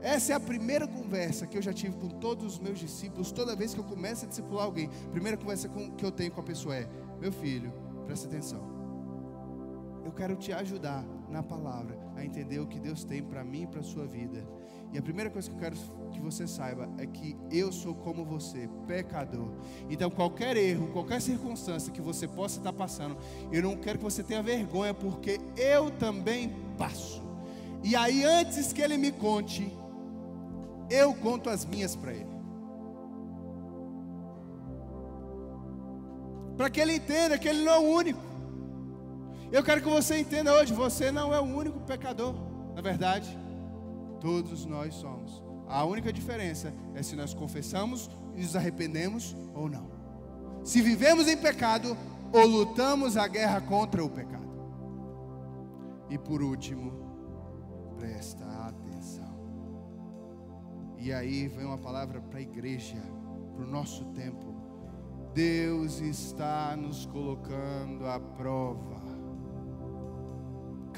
Essa é a primeira conversa que eu já tive com todos os meus discípulos. Toda vez que eu começo a discipular alguém, a primeira conversa que eu tenho com a pessoa é: Meu filho, presta atenção. Eu quero te ajudar na palavra a entender o que Deus tem para mim e para a sua vida. E a primeira coisa que eu quero que você saiba é que eu sou como você, pecador. Então, qualquer erro, qualquer circunstância que você possa estar passando, eu não quero que você tenha vergonha, porque eu também passo. E aí, antes que ele me conte, eu conto as minhas para ele. Para que ele entenda que ele não é o único. Eu quero que você entenda hoje: você não é o único pecador, na verdade. Todos nós somos. A única diferença é se nós confessamos e nos arrependemos ou não. Se vivemos em pecado ou lutamos a guerra contra o pecado. E por último, presta atenção. E aí vem uma palavra para a igreja, para o nosso tempo. Deus está nos colocando à prova,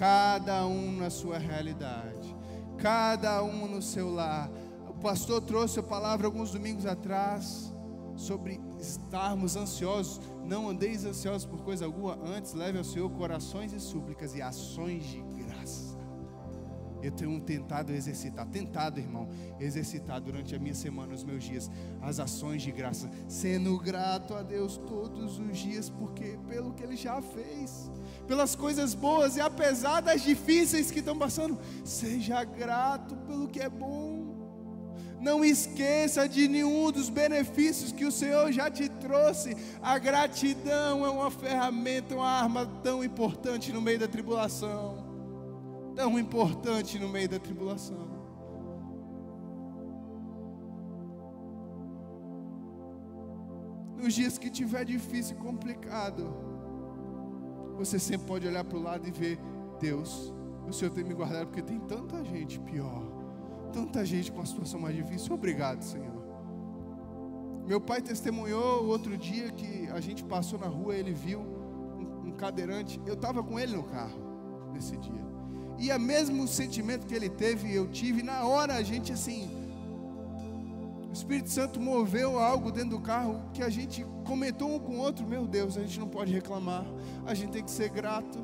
cada um na sua realidade cada um no seu lar. O pastor trouxe a palavra alguns domingos atrás sobre estarmos ansiosos. Não andeis ansiosos por coisa alguma, antes leve ao Senhor corações e súplicas e ações de graça. Eu tenho tentado exercitar, tentado, irmão, exercitar durante a minha semana, os meus dias, as ações de graça, sendo grato a Deus todos os dias, porque pelo que Ele já fez pelas coisas boas e apesar das difíceis que estão passando, seja grato pelo que é bom. Não esqueça de nenhum dos benefícios que o Senhor já te trouxe. A gratidão é uma ferramenta, uma arma tão importante no meio da tribulação. Tão importante no meio da tribulação. Nos dias que tiver difícil e complicado, você sempre pode olhar para o lado e ver: Deus, o Senhor tem me guardado, porque tem tanta gente pior, tanta gente com a situação mais difícil. Obrigado, Senhor. Meu pai testemunhou outro dia que a gente passou na rua, ele viu um, um cadeirante. Eu estava com ele no carro nesse dia. E o mesmo sentimento que ele teve, eu tive. Na hora a gente assim, o Espírito Santo moveu algo dentro do carro que a gente comentou um com o outro. Meu Deus, a gente não pode reclamar, a gente tem que ser grato.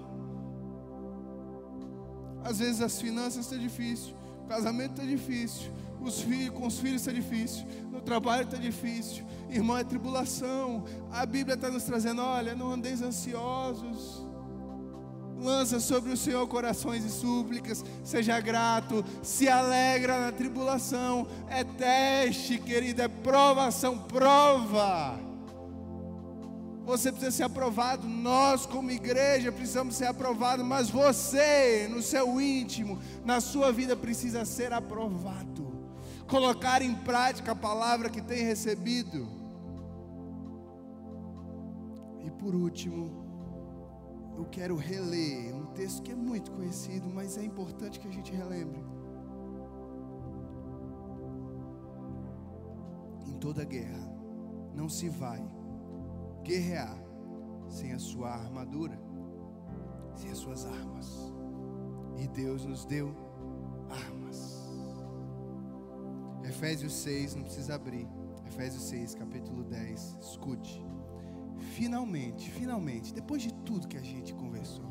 Às vezes as finanças estão difíceis, o casamento está difícil, os filhos, com os filhos está difícil, no trabalho está difícil, irmão, é tribulação. A Bíblia está nos trazendo: olha, não andeis ansiosos lança sobre o Senhor corações e súplicas, seja grato, se alegra na tribulação, é teste, querido, é provação, prova. Você precisa ser aprovado, nós como igreja precisamos ser aprovados, mas você, no seu íntimo, na sua vida, precisa ser aprovado. colocar em prática a palavra que tem recebido. E por último, eu quero reler um texto que é muito conhecido, mas é importante que a gente relembre. Em toda guerra, não se vai guerrear sem a sua armadura, sem as suas armas. E Deus nos deu armas. Efésios 6, não precisa abrir. Efésios 6, capítulo 10. Escute. Finalmente, finalmente, depois de tudo que a gente conversou,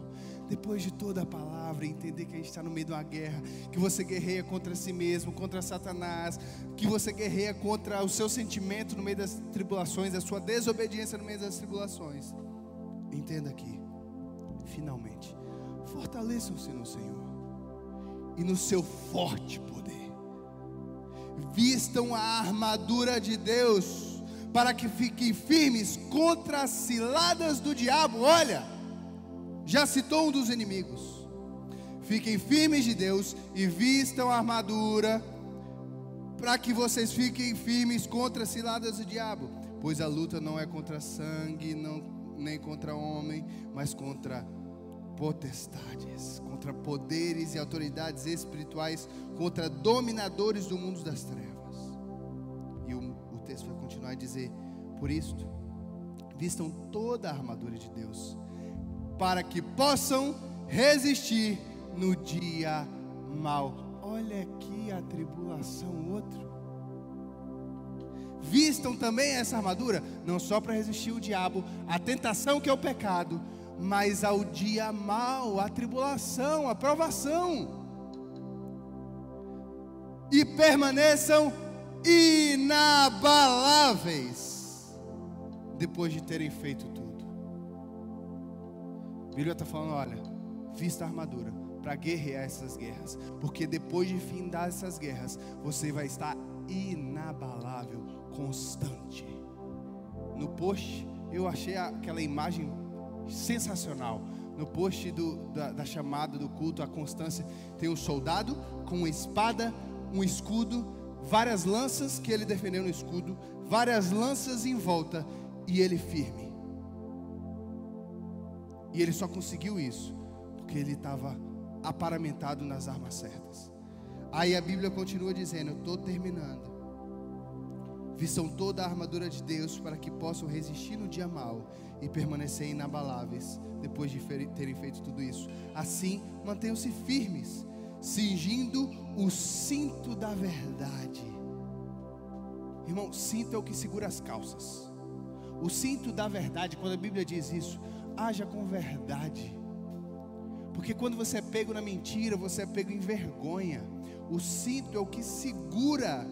depois de toda a palavra, entender que a gente está no meio de uma guerra, que você guerreia contra si mesmo, contra Satanás, que você guerreia contra o seu sentimento no meio das tribulações, a sua desobediência no meio das tribulações. Entenda aqui, finalmente, fortaleçam-se no Senhor e no seu forte poder. Vistam a armadura de Deus para que fiquem firmes contra as ciladas do diabo. Olha, já citou um dos inimigos. Fiquem firmes de Deus e vistam a armadura para que vocês fiquem firmes contra as ciladas do diabo, pois a luta não é contra sangue, não, nem contra homem, mas contra potestades, contra poderes e autoridades espirituais, contra dominadores do mundo das trevas. Texto vai continuar a dizer: por isto, vistam toda a armadura de Deus, para que possam resistir no dia mal. Olha aqui a tribulação, outro. Vistam também essa armadura, não só para resistir o diabo, a tentação que é o pecado, mas ao dia mal, à tribulação, à provação. E permaneçam inabaláveis depois de terem feito tudo. A Bíblia está falando: olha, vista a armadura para guerrear essas guerras, porque depois de findar essas guerras, você vai estar inabalável, constante. No post, eu achei aquela imagem sensacional. No post do, da, da, chamada do culto, a constância, tem um soldado com uma espada, um escudo, várias lanças que ele defendeu no escudo, várias lanças em volta e ele firme. E ele só conseguiu isso porque ele estava aparamentado nas armas certas. Aí a Bíblia continua dizendo: Eu estou terminando. Vistam toda a armadura de Deus para que possam resistir no dia mal e permanecer inabaláveis depois de terem feito tudo isso. Assim, mantenham-se firmes, cingindo o cinto da verdade. Irmão, cinto é o que segura as calças. O cinto da verdade, quando a Bíblia diz isso, haja com verdade. Porque quando você é pego na mentira, você é pego em vergonha. O cinto é o que segura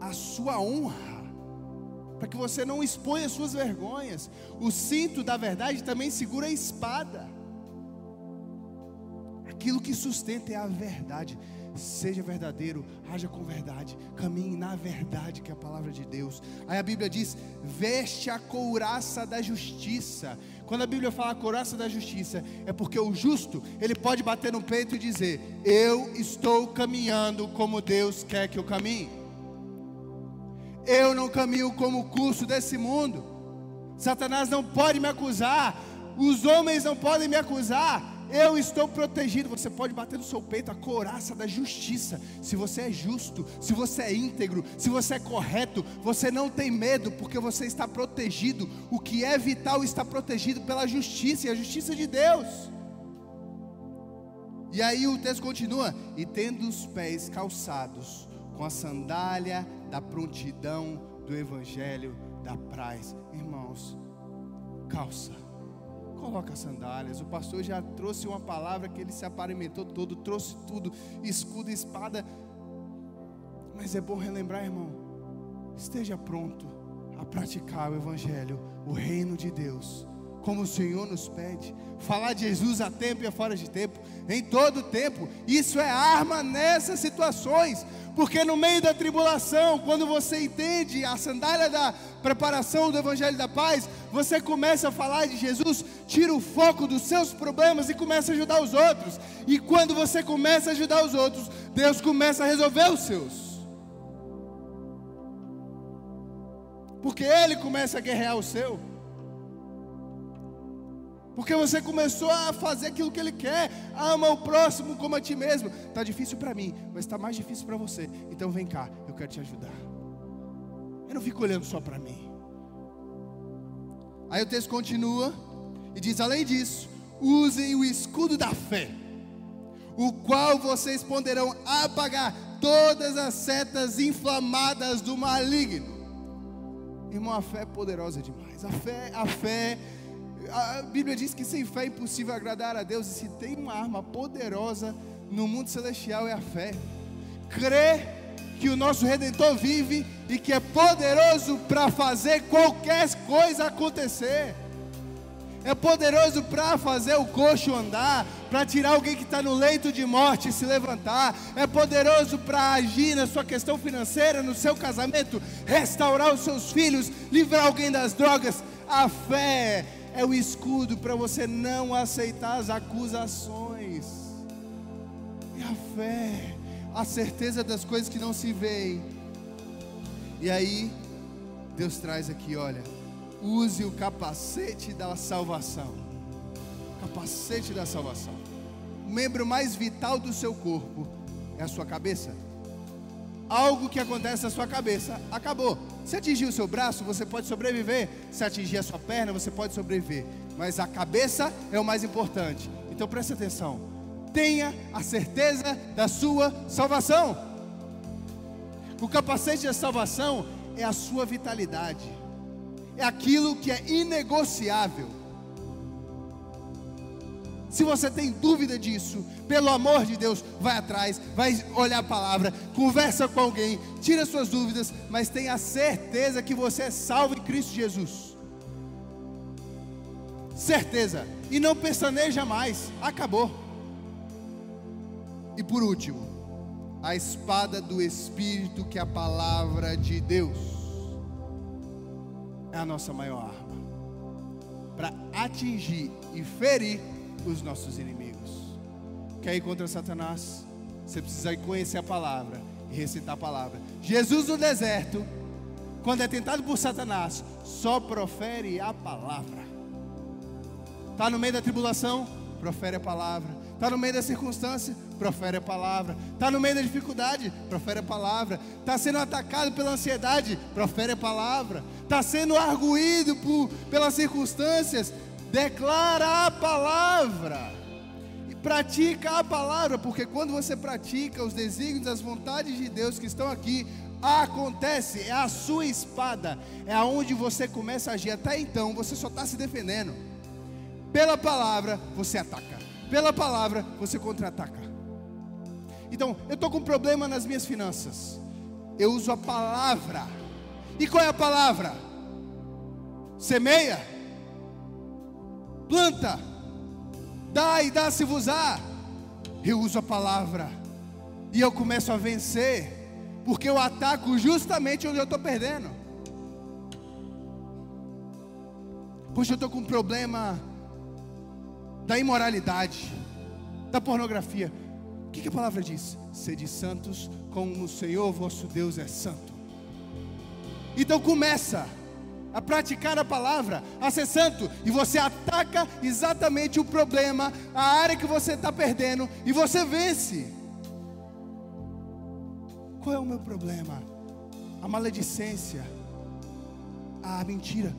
a sua honra para que você não exponha suas vergonhas. O cinto da verdade também segura a espada. Aquilo que sustenta é a verdade. Seja verdadeiro, haja com verdade, caminhe na verdade, que é a palavra de Deus. Aí a Bíblia diz: veste a couraça da justiça. Quando a Bíblia fala a couraça da justiça, é porque o justo, ele pode bater no peito e dizer: Eu estou caminhando como Deus quer que eu caminhe. Eu não caminho como o curso desse mundo. Satanás não pode me acusar. Os homens não podem me acusar. Eu estou protegido. Você pode bater no seu peito a coraça da justiça. Se você é justo, se você é íntegro, se você é correto, você não tem medo, porque você está protegido. O que é vital está protegido pela justiça e a justiça de Deus. E aí o texto continua: e tendo os pés calçados com a sandália da prontidão do Evangelho da praz. Irmãos, calça, coloca sandálias. O pastor já trouxe uma palavra que ele se aparamentou todo, trouxe tudo, escudo, espada. Mas é bom relembrar, irmão, esteja pronto a praticar o Evangelho, o reino de Deus como o Senhor nos pede. Falar de Jesus a tempo e a fora de tempo, em todo tempo. Isso é arma nessas situações, porque no meio da tribulação, quando você entende a sandália da preparação do Evangelho da Paz, você começa a falar de Jesus, tira o foco dos seus problemas e começa a ajudar os outros. E quando você começa a ajudar os outros, Deus começa a resolver os seus. Porque Ele começa a guerrear o seu. Porque você começou a fazer aquilo que ele quer. Ama o próximo como a ti mesmo. Está difícil para mim, mas está mais difícil para você. Então vem cá, eu quero te ajudar. Eu não fico olhando só para mim. Aí o texto continua e diz: além disso, usem o escudo da fé, o qual vocês poderão apagar todas as setas inflamadas do maligno. Irmão, a fé é poderosa demais. A fé, a fé, a Bíblia diz que sem fé é impossível agradar a Deus. E se tem uma arma poderosa no mundo celestial é a fé. Crer que o nosso Redentor vive e que é poderoso para fazer qualquer coisa acontecer é poderoso para fazer o coxo andar, para tirar alguém que está no leito de morte e se levantar, é poderoso para agir na sua questão financeira, no seu casamento, restaurar os seus filhos, livrar alguém das drogas. A fé é o escudo para você não aceitar as acusações. E a fé, a certeza das coisas que não se veem. E aí, Deus traz aqui, olha use o capacete da salvação. Capacete da salvação. O membro mais vital do seu corpo é a sua cabeça. Algo que acontece na sua cabeça, acabou. Se atingir o seu braço, você pode sobreviver. Se atingir a sua perna, você pode sobreviver. Mas a cabeça é o mais importante. Então preste atenção. Tenha a certeza da sua salvação. O capacete da salvação é a sua vitalidade é aquilo que é inegociável. Se você tem dúvida disso, pelo amor de Deus, vai atrás, vai olhar a palavra, conversa com alguém, tira suas dúvidas, mas tenha certeza que você é salvo em Cristo Jesus. Certeza. E não pestaneja mais. Acabou. E por último, a espada do Espírito, que é a palavra de Deus é a nossa maior arma para atingir e ferir os nossos inimigos. Quer ir contra Satanás? Você precisa conhecer a palavra e recitar a palavra. Jesus no deserto, quando é tentado por Satanás, só profere a palavra. Está no meio da tribulação? Profere a palavra. Está no meio da circunstância? Profere a palavra. Está no meio da dificuldade? Profere a palavra. Está sendo atacado pela ansiedade? Profere a palavra. Está sendo arguído por, pelas circunstâncias? Declara a palavra. E pratica a palavra, porque quando você pratica os desígnios, as vontades de Deus que estão aqui, acontece, é a sua espada, é aonde você começa a agir. Até então, você só está se defendendo. Pela palavra, você ataca pela palavra você contra-ataca. Então, eu estou com um problema nas minhas finanças. Eu uso a palavra. E qual é a palavra? Semeia, planta, dá e dá-se-vos-á. Eu uso a palavra. E eu começo a vencer. Porque eu ataco justamente onde eu estou perdendo. Poxa, eu estou com um problema da imoralidade, da pornografia. O que, que a palavra diz? Sede santos, como o Senhor vosso Deus é santo. Então começa a praticar a palavra, a ser santo, e você ataca exatamente o problema, a área que você está perdendo, e você vence. Qual é o meu problema? A maledicência, a mentira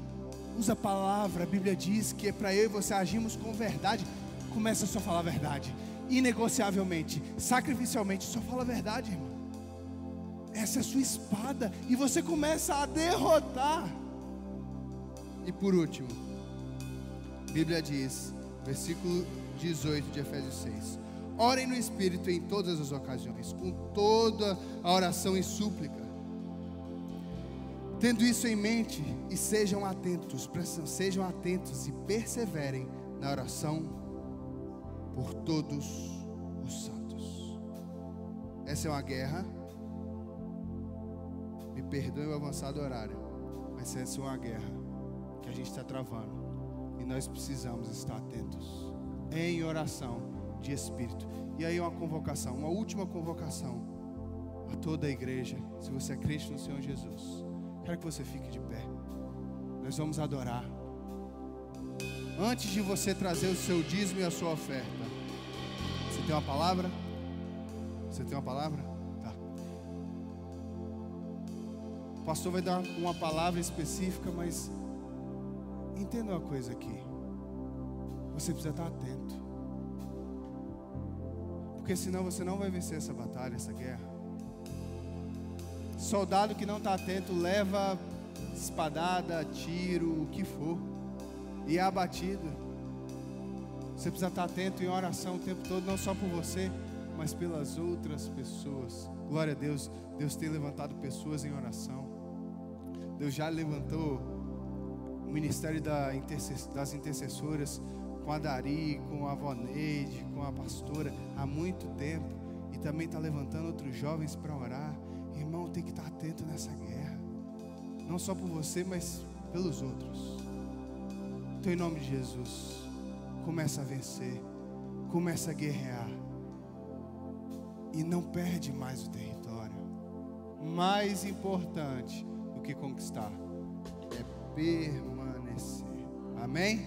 usa a palavra, a Bíblia diz que é para eu e você agirmos com verdade. Começa só a falar a verdade, inegociavelmente, sacrificialmente, só fala a verdade, irmão. Essa é a sua espada, e você começa a derrotar. E por último, a Bíblia diz, versículo 18 de Efésios 6: Orem no Espírito em todas as ocasiões, com toda a oração e súplica Tendo isso em mente, e sejam atentos, sejam atentos e perseverem na oração por todos os santos. Essa é uma guerra. Me perdoe o avançado horário, mas essa é uma guerra a gente está travando. E nós precisamos estar atentos em oração de espírito. E aí uma convocação, uma última convocação a toda a igreja, se você é crente no Senhor Jesus. Quero que você fique de pé. nós vamos adorar. Antes de você trazer o seu dízimo e a sua oferta, você tem uma palavra? Você tem uma palavra? Tá. O pastor vai dar uma palavra específica, mas entenda uma coisa aqui. Você precisa estar atento. Porque senão você não vai vencer essa batalha, essa guerra. Soldado que não está atento leva espadada, tiro, o que for, e é abatido. Você precisa estar atento em oração o tempo todo, não só por você, mas pelas outras pessoas. Glória a Deus, Deus tem levantado pessoas em oração. Deus já levantou ministério das intercessoras com a Dari, com a Voneide, com a pastora há muito tempo e também está levantando outros jovens para orar. Irmão, tem que estar atento nessa guerra, não só por você, mas pelos outros. Então, em nome de Jesus, começa a vencer, começa a guerrear e não perde mais o território. Mais importante do que conquistar é permanecer. Amém?